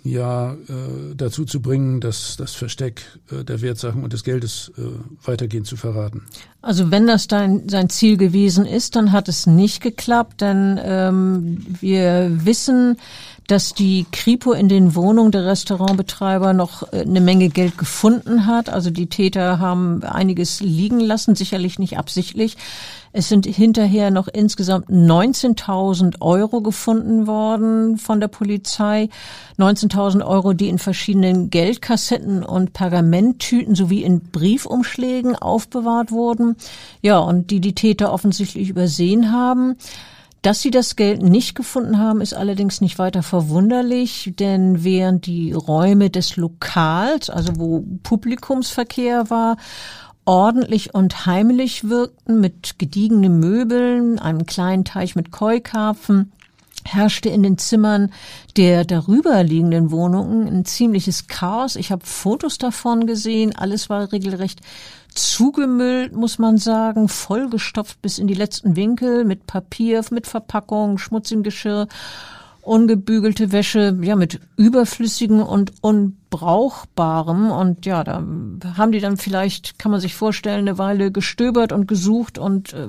ja äh, dazu zu bringen, dass das Versteck äh, der Wertsachen und des Geldes äh, weitergehend zu verraten. Also wenn das dein, sein Ziel gewesen ist, dann hat es nicht geklappt, denn ähm, wir wissen, dass die Kripo in den Wohnungen der Restaurantbetreiber noch äh, eine Menge Geld gefunden hat. Also die Täter haben einiges liegen lassen, sicherlich nicht absichtlich. Es sind hinterher noch insgesamt 19.000 Euro gefunden worden von der Polizei. 19.000 Euro, die in verschiedenen Geldkassetten und Pergamenttüten sowie in Briefumschlägen aufbewahrt wurden. Ja, und die die Täter offensichtlich übersehen haben. Dass sie das Geld nicht gefunden haben, ist allerdings nicht weiter verwunderlich, denn während die Räume des Lokals, also wo Publikumsverkehr war, ordentlich und heimlich wirkten mit gediegenen Möbeln, einem kleinen Teich mit Keukarpfen, herrschte in den Zimmern der darüberliegenden Wohnungen ein ziemliches Chaos. Ich habe Fotos davon gesehen. Alles war regelrecht zugemüllt, muss man sagen, vollgestopft bis in die letzten Winkel mit Papier, mit Verpackung, schmutzigem Geschirr, ungebügelte Wäsche, ja, mit überflüssigem und unbrauchbarem. Und ja, da haben die dann vielleicht, kann man sich vorstellen, eine Weile gestöbert und gesucht und äh,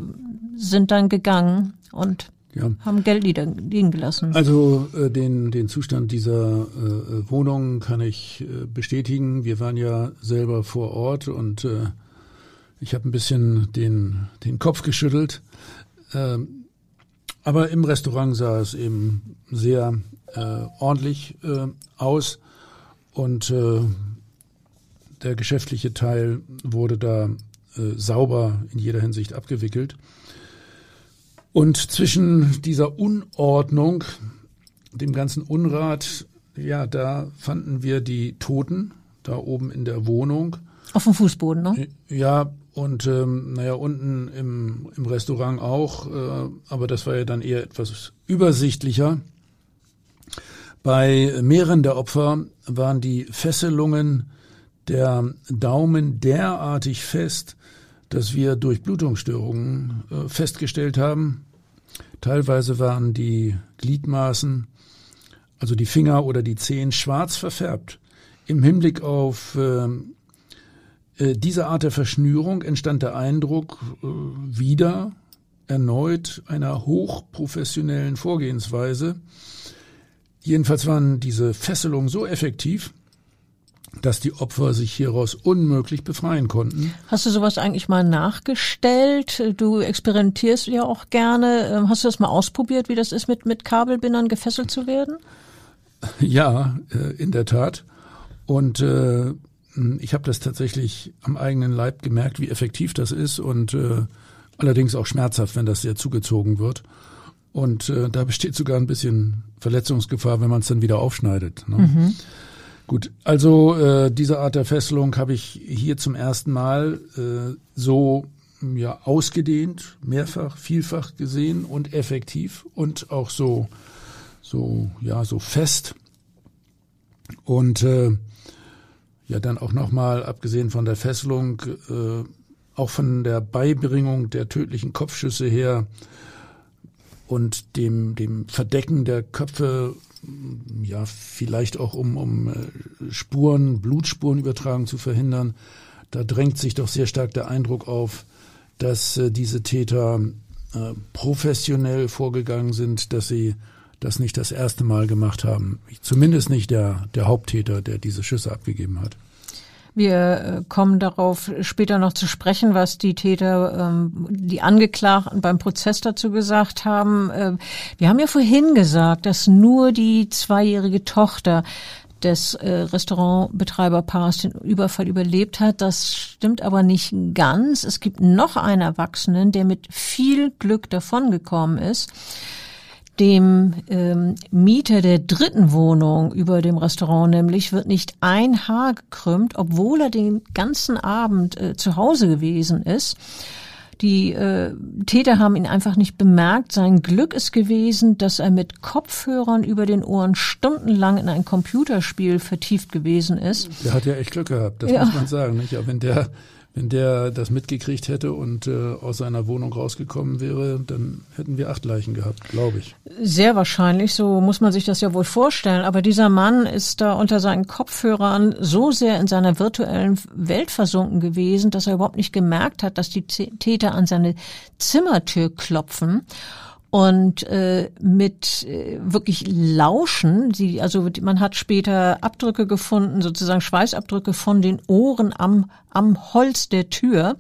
sind dann gegangen und ja. haben Geld liegen gelassen. Also äh, den, den Zustand dieser äh, Wohnung kann ich äh, bestätigen. Wir waren ja selber vor Ort und äh, ich habe ein bisschen den, den Kopf geschüttelt. Ähm, aber im Restaurant sah es eben sehr äh, ordentlich äh, aus und äh, der geschäftliche Teil wurde da äh, sauber in jeder Hinsicht abgewickelt. Und zwischen dieser Unordnung, dem ganzen Unrat, ja, da fanden wir die Toten da oben in der Wohnung. Auf dem Fußboden, ne? Ja, und ähm, naja, unten im, im Restaurant auch, äh, aber das war ja dann eher etwas übersichtlicher. Bei mehreren der Opfer waren die Fesselungen der Daumen derartig fest, dass wir durch Blutungsstörungen äh, festgestellt haben. Teilweise waren die Gliedmaßen, also die Finger oder die Zehen, schwarz verfärbt. Im Hinblick auf äh, diese Art der Verschnürung entstand der Eindruck äh, wieder erneut einer hochprofessionellen Vorgehensweise. Jedenfalls waren diese Fesselungen so effektiv, dass die Opfer sich hieraus unmöglich befreien konnten. Hast du sowas eigentlich mal nachgestellt? Du experimentierst ja auch gerne. Ähm, hast du das mal ausprobiert, wie das ist, mit, mit Kabelbindern gefesselt zu werden? Ja, äh, in der Tat. Und äh, ich habe das tatsächlich am eigenen Leib gemerkt, wie effektiv das ist und äh, allerdings auch schmerzhaft, wenn das sehr zugezogen wird. Und äh, da besteht sogar ein bisschen Verletzungsgefahr, wenn man es dann wieder aufschneidet. Ne? Mhm. Gut, also äh, diese Art der Fesselung habe ich hier zum ersten Mal äh, so ja ausgedehnt, mehrfach, vielfach gesehen und effektiv und auch so so ja so fest und äh, ja dann auch nochmal, abgesehen von der Fesselung, äh, auch von der Beibringung der tödlichen Kopfschüsse her und dem, dem Verdecken der Köpfe, ja, vielleicht auch um, um äh, Spuren, Blutspurenübertragung zu verhindern, da drängt sich doch sehr stark der Eindruck auf, dass äh, diese Täter äh, professionell vorgegangen sind, dass sie das nicht das erste Mal gemacht haben. Zumindest nicht der, der Haupttäter, der diese Schüsse abgegeben hat. Wir äh, kommen darauf später noch zu sprechen, was die Täter, ähm, die Angeklagten beim Prozess dazu gesagt haben. Ähm, wir haben ja vorhin gesagt, dass nur die zweijährige Tochter des äh, Restaurantbetreiberpaars den Überfall überlebt hat. Das stimmt aber nicht ganz. Es gibt noch einen Erwachsenen, der mit viel Glück davongekommen ist dem ähm, Mieter der dritten Wohnung über dem Restaurant nämlich wird nicht ein Haar gekrümmt, obwohl er den ganzen Abend äh, zu Hause gewesen ist. Die äh, Täter haben ihn einfach nicht bemerkt. Sein Glück ist gewesen, dass er mit Kopfhörern über den Ohren stundenlang in ein Computerspiel vertieft gewesen ist. Der hat ja echt Glück gehabt, das ja. muss man sagen. Nicht? Ja, wenn der wenn der das mitgekriegt hätte und äh, aus seiner Wohnung rausgekommen wäre, dann hätten wir acht Leichen gehabt, glaube ich. Sehr wahrscheinlich, so muss man sich das ja wohl vorstellen. Aber dieser Mann ist da unter seinen Kopfhörern so sehr in seiner virtuellen Welt versunken gewesen, dass er überhaupt nicht gemerkt hat, dass die Täter an seine Zimmertür klopfen und äh, mit äh, wirklich Lauschen. Sie, also man hat später Abdrücke gefunden, sozusagen Schweißabdrücke von den Ohren am, am Holz der Tür.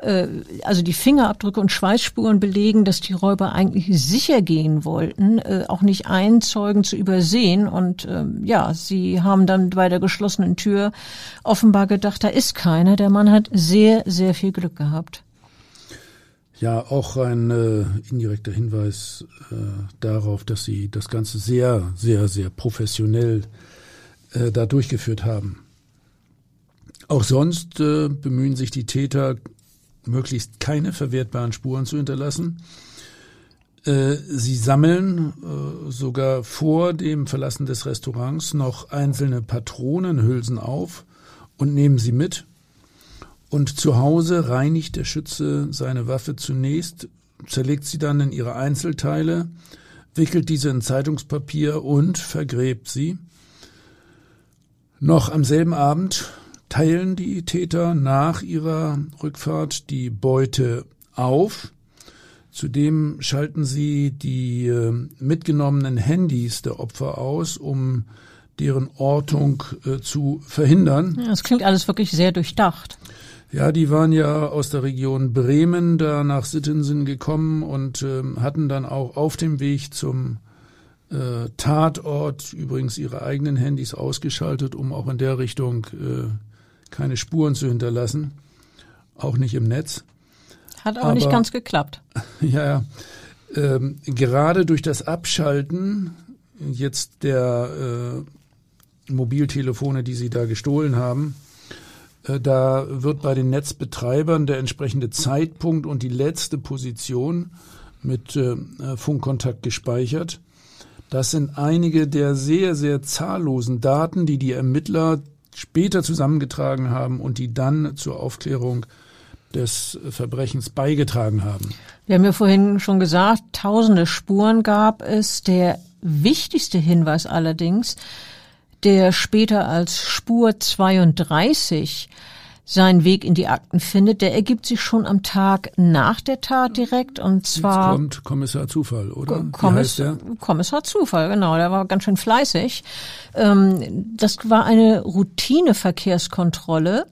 Äh, also die Fingerabdrücke und Schweißspuren belegen, dass die Räuber eigentlich sicher gehen wollten, äh, auch nicht einen Zeugen zu übersehen. Und äh, ja, sie haben dann bei der geschlossenen Tür offenbar gedacht, da ist keiner. Der Mann hat sehr, sehr viel Glück gehabt. Ja, auch ein äh, indirekter Hinweis äh, darauf, dass Sie das Ganze sehr, sehr, sehr professionell äh, da durchgeführt haben. Auch sonst äh, bemühen sich die Täter, möglichst keine verwertbaren Spuren zu hinterlassen. Äh, sie sammeln äh, sogar vor dem Verlassen des Restaurants noch einzelne Patronenhülsen auf und nehmen sie mit und zu Hause reinigt der Schütze seine Waffe zunächst, zerlegt sie dann in ihre Einzelteile, wickelt diese in Zeitungspapier und vergräbt sie. Noch am selben Abend teilen die Täter nach ihrer Rückfahrt die Beute auf. Zudem schalten sie die äh, mitgenommenen Handys der Opfer aus, um deren Ortung äh, zu verhindern. das klingt alles wirklich sehr durchdacht. Ja, die waren ja aus der Region Bremen da nach Sittensen gekommen und äh, hatten dann auch auf dem Weg zum äh, Tatort übrigens ihre eigenen Handys ausgeschaltet, um auch in der Richtung äh, keine Spuren zu hinterlassen, auch nicht im Netz. Hat auch Aber, nicht ganz geklappt. [laughs] Ja, ja. Ähm, gerade durch das Abschalten jetzt der äh, Mobiltelefone, die sie da gestohlen haben, da wird bei den Netzbetreibern der entsprechende Zeitpunkt und die letzte Position mit äh, Funkkontakt gespeichert. Das sind einige der sehr, sehr zahllosen Daten, die die Ermittler später zusammengetragen haben und die dann zur Aufklärung des Verbrechens beigetragen haben. Wir haben ja vorhin schon gesagt, tausende Spuren gab es. Der wichtigste Hinweis allerdings, der später als Spur 32 seinen Weg in die Akten findet, der ergibt sich schon am Tag nach der Tat direkt und zwar Jetzt kommt Kommissar Zufall, oder? Kommiss Kommissar Zufall, genau, der war ganz schön fleißig. Ähm, das war eine Routineverkehrskontrolle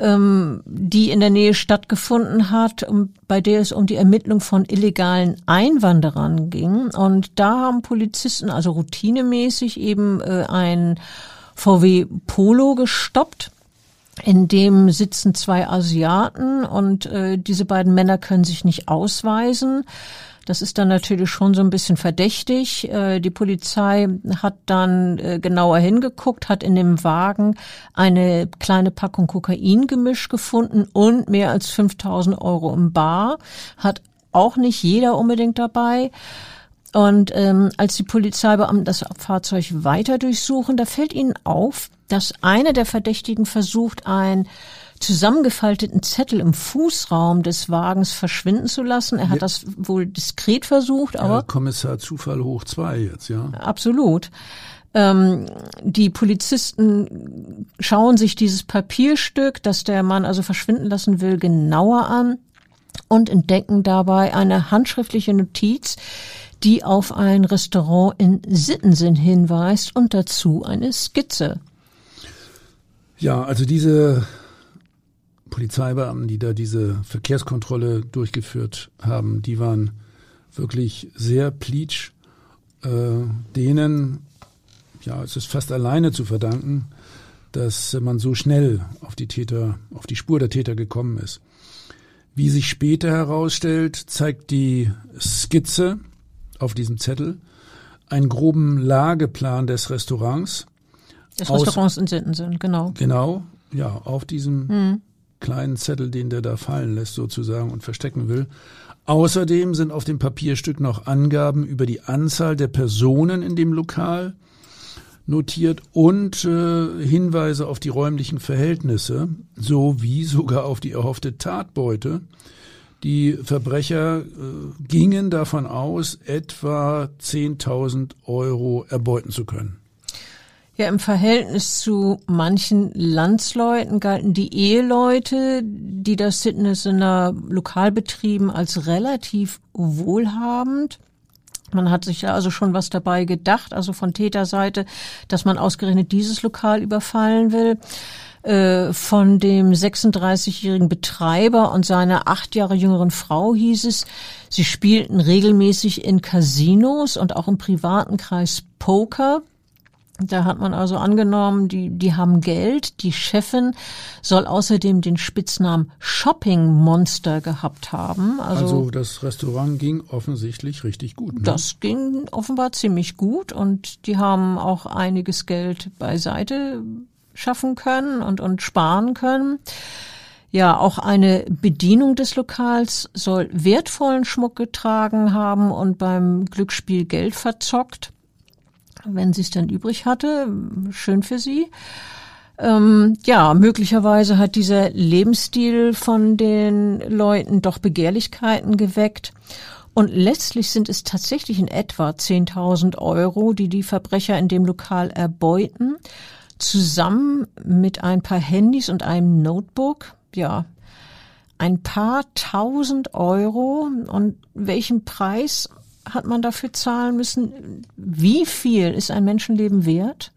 ähm, die in der Nähe stattgefunden hat, bei der es um die Ermittlung von illegalen Einwanderern ging. Und da haben Polizisten also routinemäßig eben äh, ein VW Polo gestoppt. In dem sitzen zwei Asiaten und äh, diese beiden Männer können sich nicht ausweisen. Das ist dann natürlich schon so ein bisschen verdächtig. Äh, die Polizei hat dann äh, genauer hingeguckt, hat in dem Wagen eine kleine Packung Kokaingemisch gefunden und mehr als 5000 Euro im Bar. Hat auch nicht jeder unbedingt dabei. Und ähm, als die Polizeibeamten das Fahrzeug weiter durchsuchen, da fällt ihnen auf, dass einer der Verdächtigen versucht, ein zusammengefalteten Zettel im Fußraum des Wagens verschwinden zu lassen. Er hat ja. das wohl diskret versucht, aber. Ja, Kommissar Zufall hoch zwei jetzt, ja. Absolut. Ähm, die Polizisten schauen sich dieses Papierstück, das der Mann also verschwinden lassen will, genauer an und entdecken dabei eine handschriftliche Notiz, die auf ein Restaurant in Sittensinn hinweist und dazu eine Skizze. Ja, also diese Polizeibeamten, die da diese Verkehrskontrolle durchgeführt haben, die waren wirklich sehr pleatsch. Äh, denen, ja, es ist fast alleine zu verdanken, dass man so schnell auf die Täter, auf die Spur der Täter gekommen ist. Wie sich später herausstellt, zeigt die Skizze auf diesem Zettel einen groben Lageplan des Restaurants. Des Restaurants in Sittensen, genau. Genau, ja, auf diesem mhm kleinen Zettel, den der da fallen lässt sozusagen und verstecken will. Außerdem sind auf dem Papierstück noch Angaben über die Anzahl der Personen in dem Lokal notiert und äh, Hinweise auf die räumlichen Verhältnisse sowie sogar auf die erhoffte Tatbeute. Die Verbrecher äh, gingen davon aus, etwa 10.000 Euro erbeuten zu können. Ja, im Verhältnis zu manchen Landsleuten galten die Eheleute, die das Sydnesener Lokal betrieben, als relativ wohlhabend. Man hat sich ja also schon was dabei gedacht, also von Täterseite, dass man ausgerechnet dieses Lokal überfallen will. Äh, von dem 36-jährigen Betreiber und seiner acht Jahre jüngeren Frau hieß es, sie spielten regelmäßig in Casinos und auch im privaten Kreis Poker. Da hat man also angenommen, die, die haben Geld. Die Chefin soll außerdem den Spitznamen Shopping Monster gehabt haben. Also, also das Restaurant ging offensichtlich richtig gut. Ne? Das ging offenbar ziemlich gut und die haben auch einiges Geld beiseite schaffen können und, und sparen können. Ja, auch eine Bedienung des Lokals soll wertvollen Schmuck getragen haben und beim Glücksspiel Geld verzockt wenn sie es dann übrig hatte. Schön für sie. Ähm, ja, möglicherweise hat dieser Lebensstil von den Leuten doch Begehrlichkeiten geweckt. Und letztlich sind es tatsächlich in etwa 10.000 Euro, die die Verbrecher in dem Lokal erbeuten, zusammen mit ein paar Handys und einem Notebook. Ja, ein paar tausend Euro. Und welchen Preis hat man dafür zahlen müssen? Wie viel ist ein Menschenleben wert?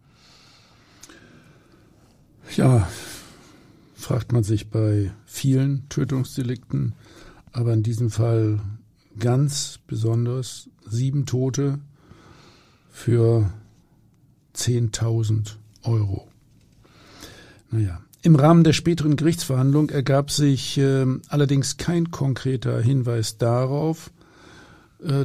Ja, fragt man sich bei vielen Tötungsdelikten, aber in diesem Fall ganz besonders sieben Tote für 10.000 Euro. Naja, im Rahmen der späteren Gerichtsverhandlung ergab sich äh, allerdings kein konkreter Hinweis darauf,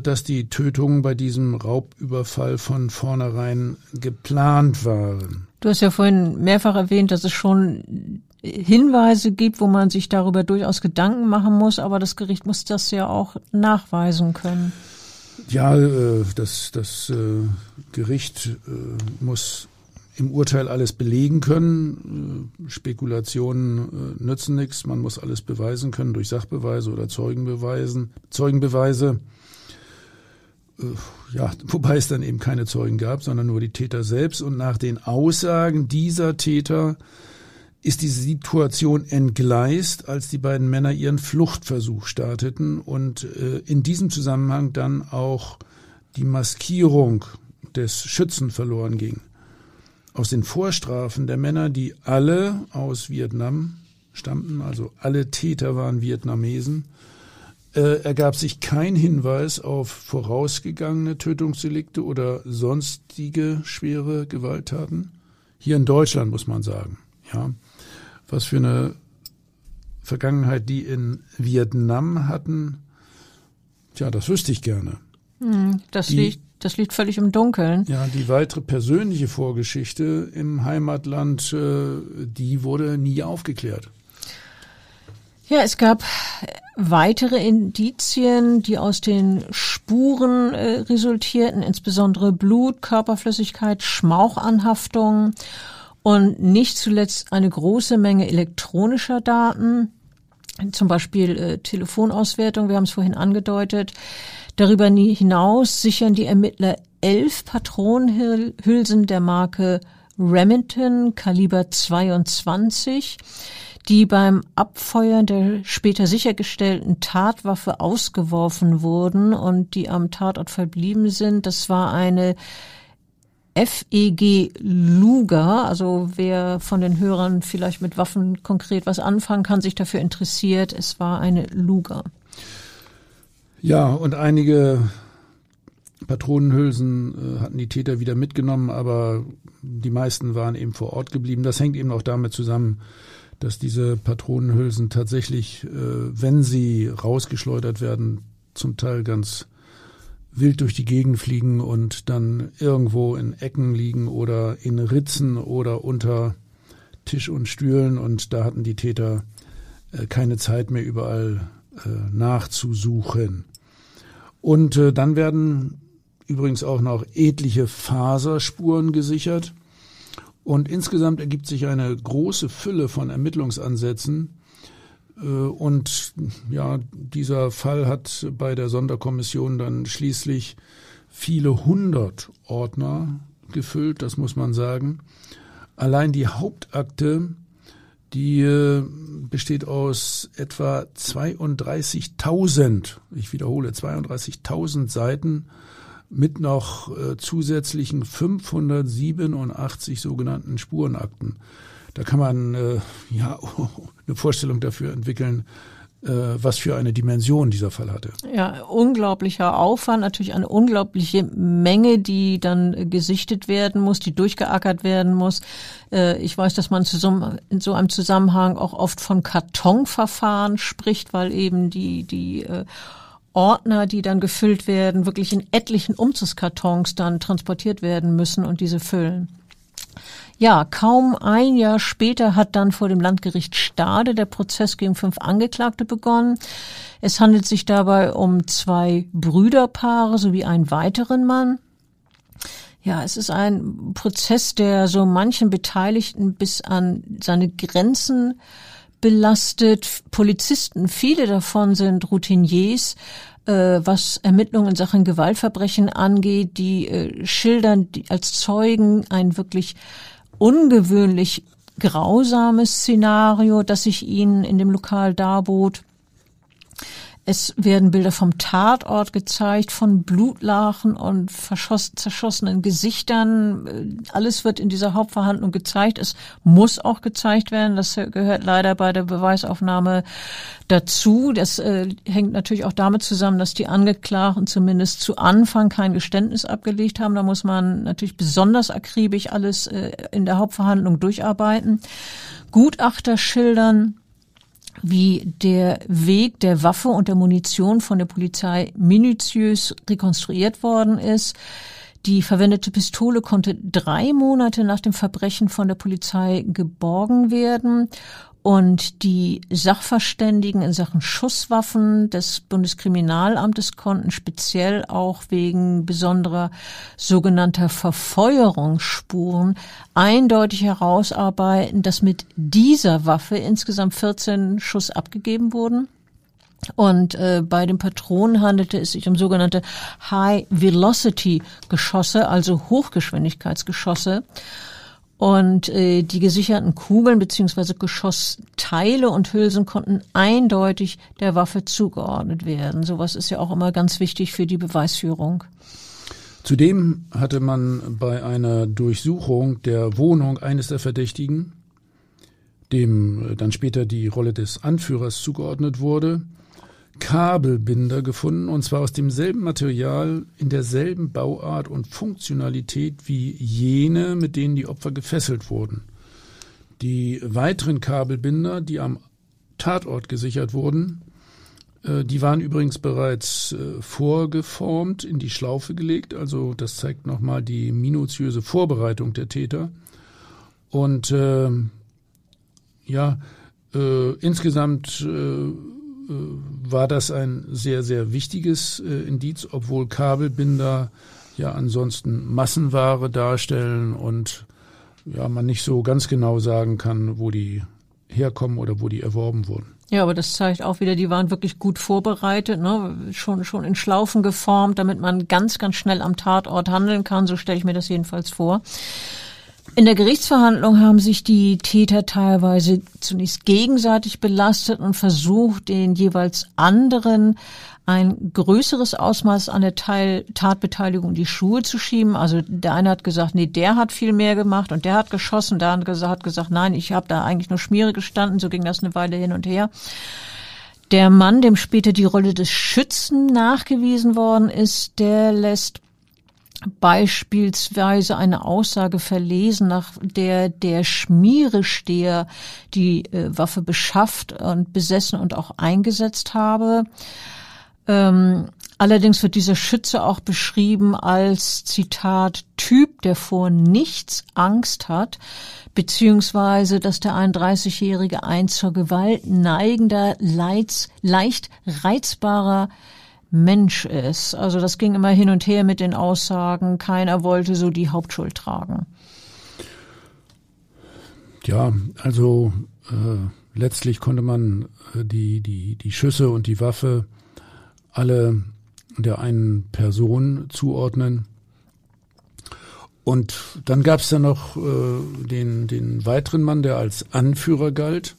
dass die Tötungen bei diesem Raubüberfall von vornherein geplant waren. Du hast ja vorhin mehrfach erwähnt, dass es schon Hinweise gibt, wo man sich darüber durchaus Gedanken machen muss, aber das Gericht muss das ja auch nachweisen können. Ja, äh, das, das äh, Gericht äh, muss im Urteil alles belegen können. Spekulationen nützen nichts. Man muss alles beweisen können durch Sachbeweise oder Zeugenbeweisen, Zeugenbeweise. Ja, [laughs] wobei es dann eben keine Zeugen gab, sondern nur die Täter selbst. Und nach den Aussagen dieser Täter ist diese Situation entgleist, als die beiden Männer ihren Fluchtversuch starteten und äh, in diesem Zusammenhang dann auch die Maskierung des Schützen verloren ging. Aus den Vorstrafen der Männer, die alle aus Vietnam stammten, also alle Täter waren Vietnamesen, äh, ergab sich kein Hinweis auf vorausgegangene Tötungsdelikte oder sonstige schwere Gewalttaten. Hier in Deutschland muss man sagen, ja was für eine Vergangenheit die in Vietnam hatten, tja, das wüsste ich gerne. Hm, das, die, liegt, das liegt völlig im Dunkeln. Ja, die weitere persönliche Vorgeschichte im Heimatland, äh, die wurde nie aufgeklärt. Ja, es gab weitere Indizien, die aus den Spuren äh, resultierten, insbesondere Blut, Körperflüssigkeit, Schmauchanhaftung und nicht zuletzt eine große Menge elektronischer Daten, zum Beispiel äh, Telefonauswertung, wir haben es vorhin angedeutet. Darüber hinaus sichern die Ermittler elf Patronenhülsen der Marke Remington Kaliber 22, die beim Abfeuern der später sichergestellten Tatwaffe ausgeworfen wurden und die am Tatort verblieben sind. Das war eine FEG Luger, also wer von den Hörern vielleicht mit Waffen konkret was anfangen kann, sich dafür interessiert, es war eine Luger. Ja, und einige Patronenhülsen äh, hatten die Täter wieder mitgenommen, aber die meisten waren eben vor Ort geblieben. Das hängt eben auch damit zusammen, dass diese Patronenhülsen tatsächlich, äh, wenn sie rausgeschleudert werden, zum Teil ganz wild durch die Gegend fliegen und dann irgendwo in Ecken liegen oder in Ritzen oder unter Tisch und Stühlen und da hatten die Täter äh, keine Zeit mehr überall äh, nachzusuchen. Und dann werden übrigens auch noch etliche Faserspuren gesichert und insgesamt ergibt sich eine große Fülle von Ermittlungsansätzen, äh, und ja, dieser Fall hat bei der Sonderkommission dann schließlich viele hundert Ordner gefüllt, das muss man sagen. Allein die Hauptakte, die äh, besteht aus etwa 32.000, ich wiederhole, 32.000 Seiten mit noch äh, zusätzlichen 587 sogenannten Spurenakten. Da kann man äh, ja [laughs] eine Vorstellung dafür entwickeln, äh, was für eine Dimension dieser Fall hatte. Ja, unglaublicher Aufwand, natürlich eine unglaubliche Menge, die dann gesichtet werden muss, die durchgeackert werden muss. Äh, ich weiß, dass man in so einem Zusammenhang auch oft von Kartonverfahren spricht, weil eben die, die äh, Ordner, die dann gefüllt werden, wirklich in etlichen Umzugskartons dann transportiert werden müssen und diese füllen. Ja, kaum ein Jahr später hat dann vor dem Landgericht Stade der Prozess gegen fünf Angeklagte begonnen. Es handelt sich dabei um zwei Brüderpaare sowie einen weiteren Mann. Ja, es ist ein Prozess, der so manchen Beteiligten bis an seine Grenzen belastet. Polizisten, viele davon sind Routiniers, äh, was Ermittlungen in Sachen Gewaltverbrechen angeht, die äh, schildern als Zeugen ein wirklich ungewöhnlich grausames Szenario, das sich ihnen in dem Lokal darbot. Es werden Bilder vom Tatort gezeigt, von Blutlachen und zerschossenen Gesichtern. Alles wird in dieser Hauptverhandlung gezeigt. Es muss auch gezeigt werden. Das gehört leider bei der Beweisaufnahme dazu. Das äh, hängt natürlich auch damit zusammen, dass die Angeklagten zumindest zu Anfang kein Geständnis abgelegt haben. Da muss man natürlich besonders akribisch alles äh, in der Hauptverhandlung durcharbeiten. Gutachter schildern wie der Weg der Waffe und der Munition von der Polizei minutiös rekonstruiert worden ist. Die verwendete Pistole konnte drei Monate nach dem Verbrechen von der Polizei geborgen werden. Und die Sachverständigen in Sachen Schusswaffen des Bundeskriminalamtes konnten speziell auch wegen besonderer sogenannter Verfeuerungsspuren eindeutig herausarbeiten, dass mit dieser Waffe insgesamt 14 Schuss abgegeben wurden. Und äh, bei den Patronen handelte es sich um sogenannte High-Velocity-Geschosse, also Hochgeschwindigkeitsgeschosse. Und äh, die gesicherten Kugeln beziehungsweise Geschossteile und Hülsen konnten eindeutig der Waffe zugeordnet werden. Sowas ist ja auch immer ganz wichtig für die Beweisführung. Zudem hatte man bei einer Durchsuchung der Wohnung eines der Verdächtigen, dem dann später die Rolle des Anführers zugeordnet wurde, Kabelbinder gefunden, und zwar aus demselben Material, in derselben Bauart und Funktionalität wie jene, mit denen die Opfer gefesselt wurden. Die weiteren Kabelbinder, die am Tatort gesichert wurden, äh, die waren übrigens bereits äh, vorgeformt, in die Schlaufe gelegt, also das zeigt nochmal die minutiöse Vorbereitung der Täter. Und äh, ja, äh, insgesamt äh, war das ein sehr, sehr wichtiges äh, Indiz, obwohl Kabelbinder ja ansonsten Massenware darstellen und ja, man nicht so ganz genau sagen kann, wo die herkommen oder wo die erworben wurden. Ja, aber das zeigt auch wieder, die waren wirklich gut vorbereitet, ne? schon, schon in Schlaufen geformt, damit man ganz, ganz schnell am Tatort handeln kann. So stelle ich mir das jedenfalls vor. In der Gerichtsverhandlung haben sich die Täter teilweise zunächst gegenseitig belastet und versucht, den jeweils anderen ein größeres Ausmaß an der Teil Tatbeteiligung in die Schuhe zu schieben. Also der eine hat gesagt, nee, der hat viel mehr gemacht und der hat geschossen. Der andere hat gesagt, nein, ich habe da eigentlich nur Schmiere gestanden. So ging das eine Weile hin und her. Der Mann, dem später die Rolle des Schützen nachgewiesen worden ist, der lässt beispielsweise eine Aussage verlesen, nach der der Schmieresteher die äh, Waffe beschafft und besessen und auch eingesetzt habe. Ähm, allerdings wird dieser Schütze auch beschrieben als Zitat Typ, der vor nichts Angst hat, beziehungsweise dass der 31-jährige ein zur Gewalt neigender, leids, leicht reizbarer Mensch ist. Also das ging immer hin und her mit den Aussagen. Keiner wollte so die Hauptschuld tragen. Ja, also äh, letztlich konnte man äh, die, die, die Schüsse und die Waffe alle der einen Person zuordnen. Und dann gab es ja noch äh, den, den weiteren Mann, der als Anführer galt.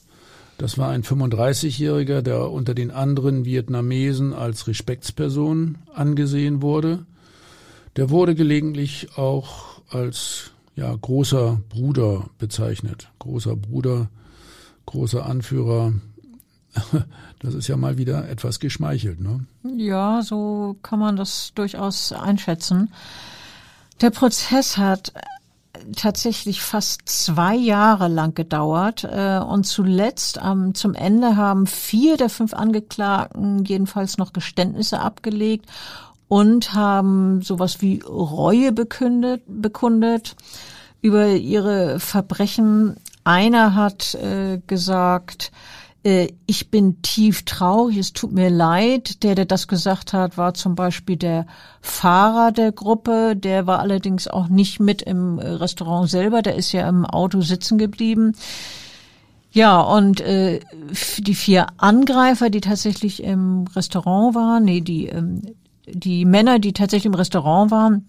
Das war ein 35-Jähriger, der unter den anderen Vietnamesen als Respektsperson angesehen wurde. Der wurde gelegentlich auch als ja, großer Bruder bezeichnet. Großer Bruder, großer Anführer. [laughs] Das ist ja mal wieder etwas geschmeichelt, ne? Ja, so kann man das durchaus einschätzen. Der Prozess hat tatsächlich fast zwei Jahre lang gedauert äh, und zuletzt ähm, zum Ende haben vier der fünf Angeklagten jedenfalls noch Geständnisse abgelegt und haben sowas wie Reue bekundet, bekundet über ihre Verbrechen. Einer hat äh, gesagt, äh, ich bin tief traurig, es tut mir leid. Der, der das gesagt hat, war zum Beispiel der Fahrer der Gruppe. Der war allerdings auch nicht mit im Restaurant selber, der ist ja im Auto sitzen geblieben. Ja, und äh, die vier Angreifer, die tatsächlich im Restaurant waren, nee, die, ähm, die Männer, die tatsächlich im Restaurant waren,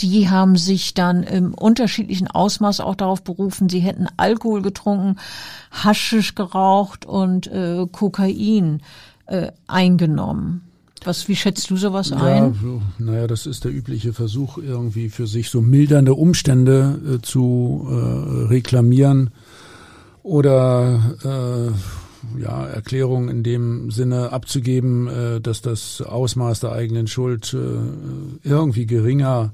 die haben sich dann im unterschiedlichen Ausmaß auch darauf berufen, sie hätten Alkohol getrunken, Haschisch geraucht und äh, Kokain äh, eingenommen. Was, wie schätzt du sowas ja, ein? So, naja, das ist der übliche Versuch, irgendwie für sich so mildernde Umstände äh, zu äh, reklamieren oder äh, ja, Erklärungen in dem Sinne abzugeben, äh, dass das Ausmaß der eigenen Schuld äh, irgendwie geringer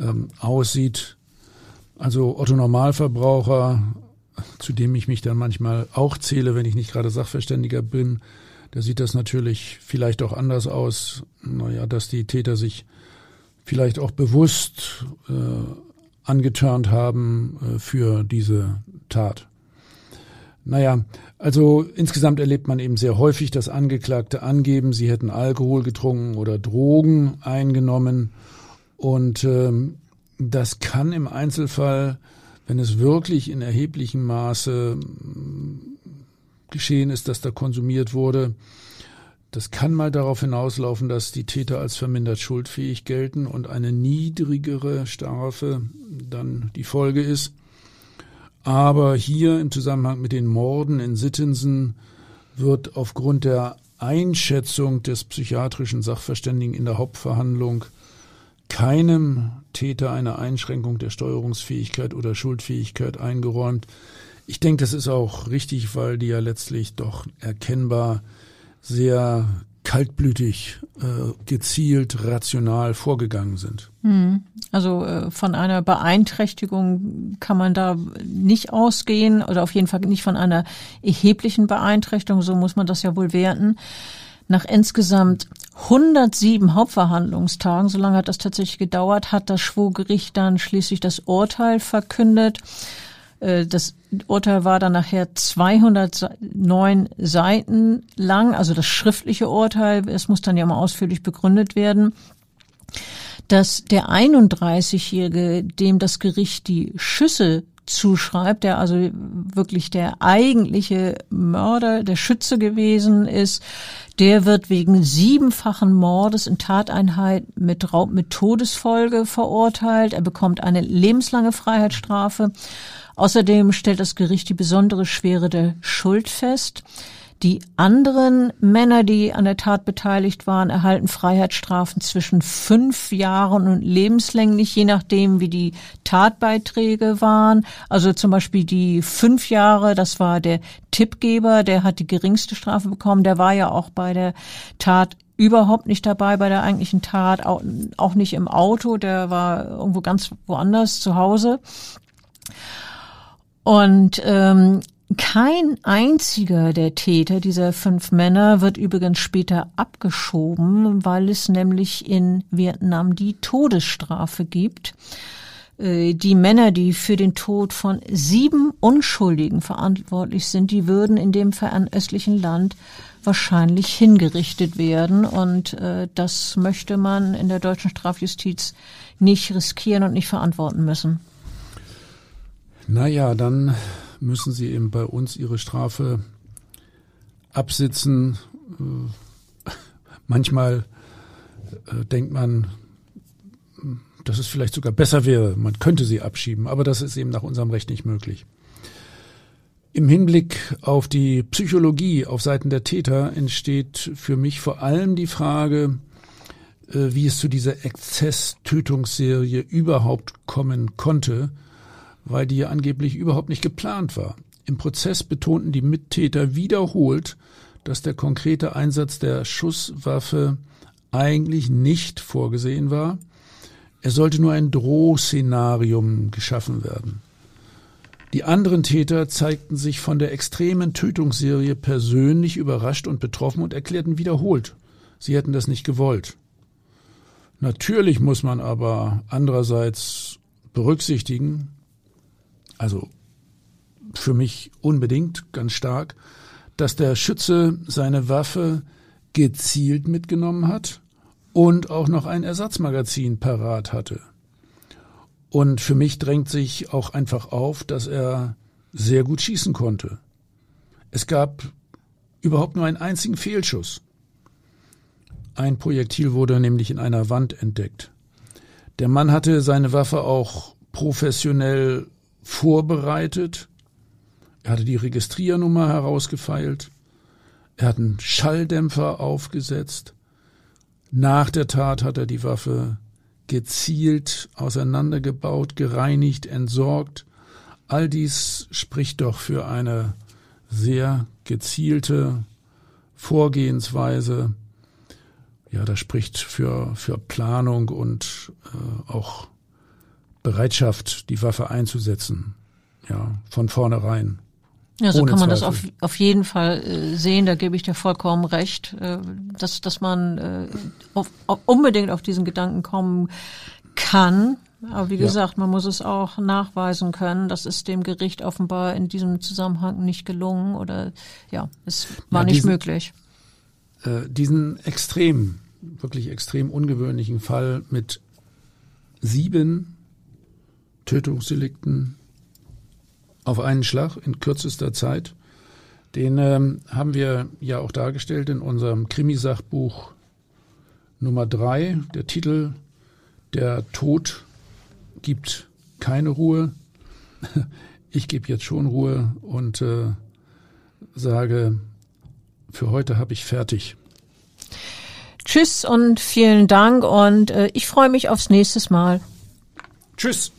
ähm, aussieht. Also Otto Normalverbraucher, zu dem ich mich dann manchmal auch zähle, wenn ich nicht gerade Sachverständiger bin, da sieht das natürlich vielleicht auch anders aus. Naja, dass die Täter sich vielleicht auch bewusst äh, angeturnt haben äh, für diese Tat. Naja, also insgesamt erlebt man eben sehr häufig, dass Angeklagte angeben, sie hätten Alkohol getrunken oder Drogen eingenommen. Und ähm, das kann im Einzelfall, wenn es wirklich in erheblichem Maße mm, geschehen ist, dass da konsumiert wurde, das kann mal darauf hinauslaufen, dass die Täter als vermindert schuldfähig gelten und eine niedrigere Strafe dann die Folge ist. Aber hier im Zusammenhang mit den Morden in Sittensen wird aufgrund der Einschätzung des psychiatrischen Sachverständigen in der Hauptverhandlung keinem Täter eine Einschränkung der Steuerungsfähigkeit oder Schuldfähigkeit eingeräumt. Ich denke, das ist auch richtig, weil die ja letztlich doch erkennbar sehr kaltblütig, äh, gezielt, rational vorgegangen sind. Hm. Also äh, von einer Beeinträchtigung kann man da nicht ausgehen oder auf jeden Fall nicht von einer erheblichen Beeinträchtigung, so muss man das ja wohl werten. Nach insgesamt 107 Hauptverhandlungstagen, so lange hat das tatsächlich gedauert, hat das Schwurgericht dann schließlich das Urteil verkündet. Äh, das Urteil war dann nachher 209 Seiten lang, also das schriftliche Urteil. Es muss dann ja mal ausführlich begründet werden dass der 31-Jährige, dem das Gericht die Schüsse zuschreibt, der also wirklich der eigentliche Mörder, der Schütze gewesen ist, der wird wegen siebenfachen Mordes in Tateinheit mit Raub mit Todesfolge verurteilt. Er bekommt eine lebenslange Freiheitsstrafe. Außerdem stellt das Gericht die besondere Schwere der Schuld fest. Die anderen Männer, die an der Tat beteiligt waren, erhalten Freiheitsstrafen zwischen fünf Jahren und lebenslänglich, je nachdem, wie die Tatbeiträge waren. Also zum Beispiel die fünf Jahre, das war der Tippgeber, der hat die geringste Strafe bekommen. Der war ja auch bei der Tat überhaupt nicht dabei bei der eigentlichen Tat, auch, auch nicht im Auto, der war irgendwo ganz woanders zu Hause. Und ähm, kein einziger der Täter dieser fünf Männer wird übrigens später abgeschoben, weil es nämlich in Vietnam die Todesstrafe gibt. Äh, die Männer, die für den Tod von sieben Unschuldigen verantwortlich sind, die würden in dem fernöstlichen Land wahrscheinlich hingerichtet werden. Und äh, das möchte man in der deutschen Strafjustiz nicht riskieren und nicht verantworten müssen. Naja, dann müssen sie eben bei uns ihre Strafe absitzen. Äh, manchmal äh, denkt man, dass es vielleicht sogar besser wäre, man könnte sie abschieben, aber das ist eben nach unserem Recht nicht möglich. Im Hinblick auf die Psychologie auf Seiten der Täter entsteht für mich vor allem die Frage, äh, wie es zu dieser Exzess-Tötungsserie überhaupt kommen konnte, weil die ja angeblich überhaupt nicht geplant war. Im Prozess betonten die Mittäter wiederholt, dass der konkrete Einsatz der Schusswaffe eigentlich nicht vorgesehen war. Es sollte nur ein Drohszenarium geschaffen werden. Die anderen Täter zeigten sich von der extremen Tötungsserie persönlich überrascht und betroffen und erklärten wiederholt, sie hätten das nicht gewollt. Natürlich muss man aber andererseits berücksichtigen, also für mich unbedingt ganz stark, dass der Schütze seine Waffe gezielt mitgenommen hat und auch noch ein Ersatzmagazin parat hatte. Und für mich drängt sich auch einfach auf, dass er sehr gut schießen konnte. Es gab überhaupt nur einen einzigen Fehlschuss. Ein Projektil wurde nämlich in einer Wand entdeckt. Der Mann hatte seine Waffe auch professionell vorbereitet. Er hatte die Registriernummer herausgefeilt. Er hat einen Schalldämpfer aufgesetzt. Nach der Tat hat er die Waffe gezielt auseinandergebaut, gereinigt, entsorgt. All dies spricht doch für eine sehr gezielte Vorgehensweise. Ja, das spricht für, für Planung und äh, auch Bereitschaft, die Waffe einzusetzen. Ja, von vornherein. Ja, so kann man Zweifel. das auf, auf jeden Fall äh, sehen, da gebe ich dir vollkommen recht, äh, dass, dass man äh, auf, auf unbedingt auf diesen Gedanken kommen kann, Aber wie gesagt, man muss es auch nachweisen können. Das ist dem Gericht offenbar in diesem Zusammenhang nicht gelungen oder ja, es war ja, nicht diesen, möglich. Äh, diesen extrem, wirklich extrem ungewöhnlichen Fall mit sieben Tötungsdelikten auf einen Schlag in kürzester Zeit, den ähm, haben wir ja auch dargestellt in unserem Krimisachbuch Nummer drei. Der Titel Der Tod gibt keine Ruhe. [laughs] Ich gebe jetzt schon Ruhe und äh, sage, für heute habe ich fertig. Tschüss und vielen Dank und äh, ich freue mich aufs nächste Mal. Tschüss.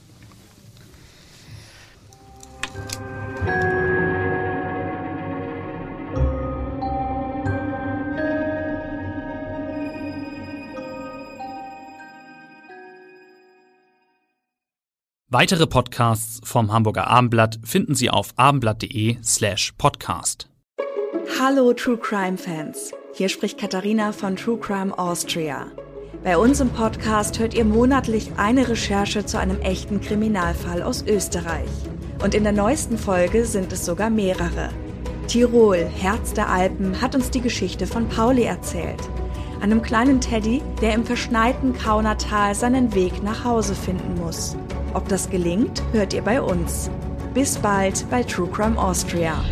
Weitere Podcasts vom Hamburger Abendblatt finden Sie auf abendblatt.de slash podcast. Hallo True Crime Fans. Hier spricht Katharina von True Crime Austria. Bei uns im Podcast hört ihr monatlich eine Recherche zu einem echten Kriminalfall aus Österreich. Und in der neuesten Folge sind es sogar mehrere. Tirol, Herz der Alpen, hat uns die Geschichte von Pauli erzählt. Einem kleinen Teddy, der im verschneiten Kaunertal seinen Weg nach Hause finden muss. Ob das gelingt, hört ihr bei uns. Bis bald bei True Crime Austria.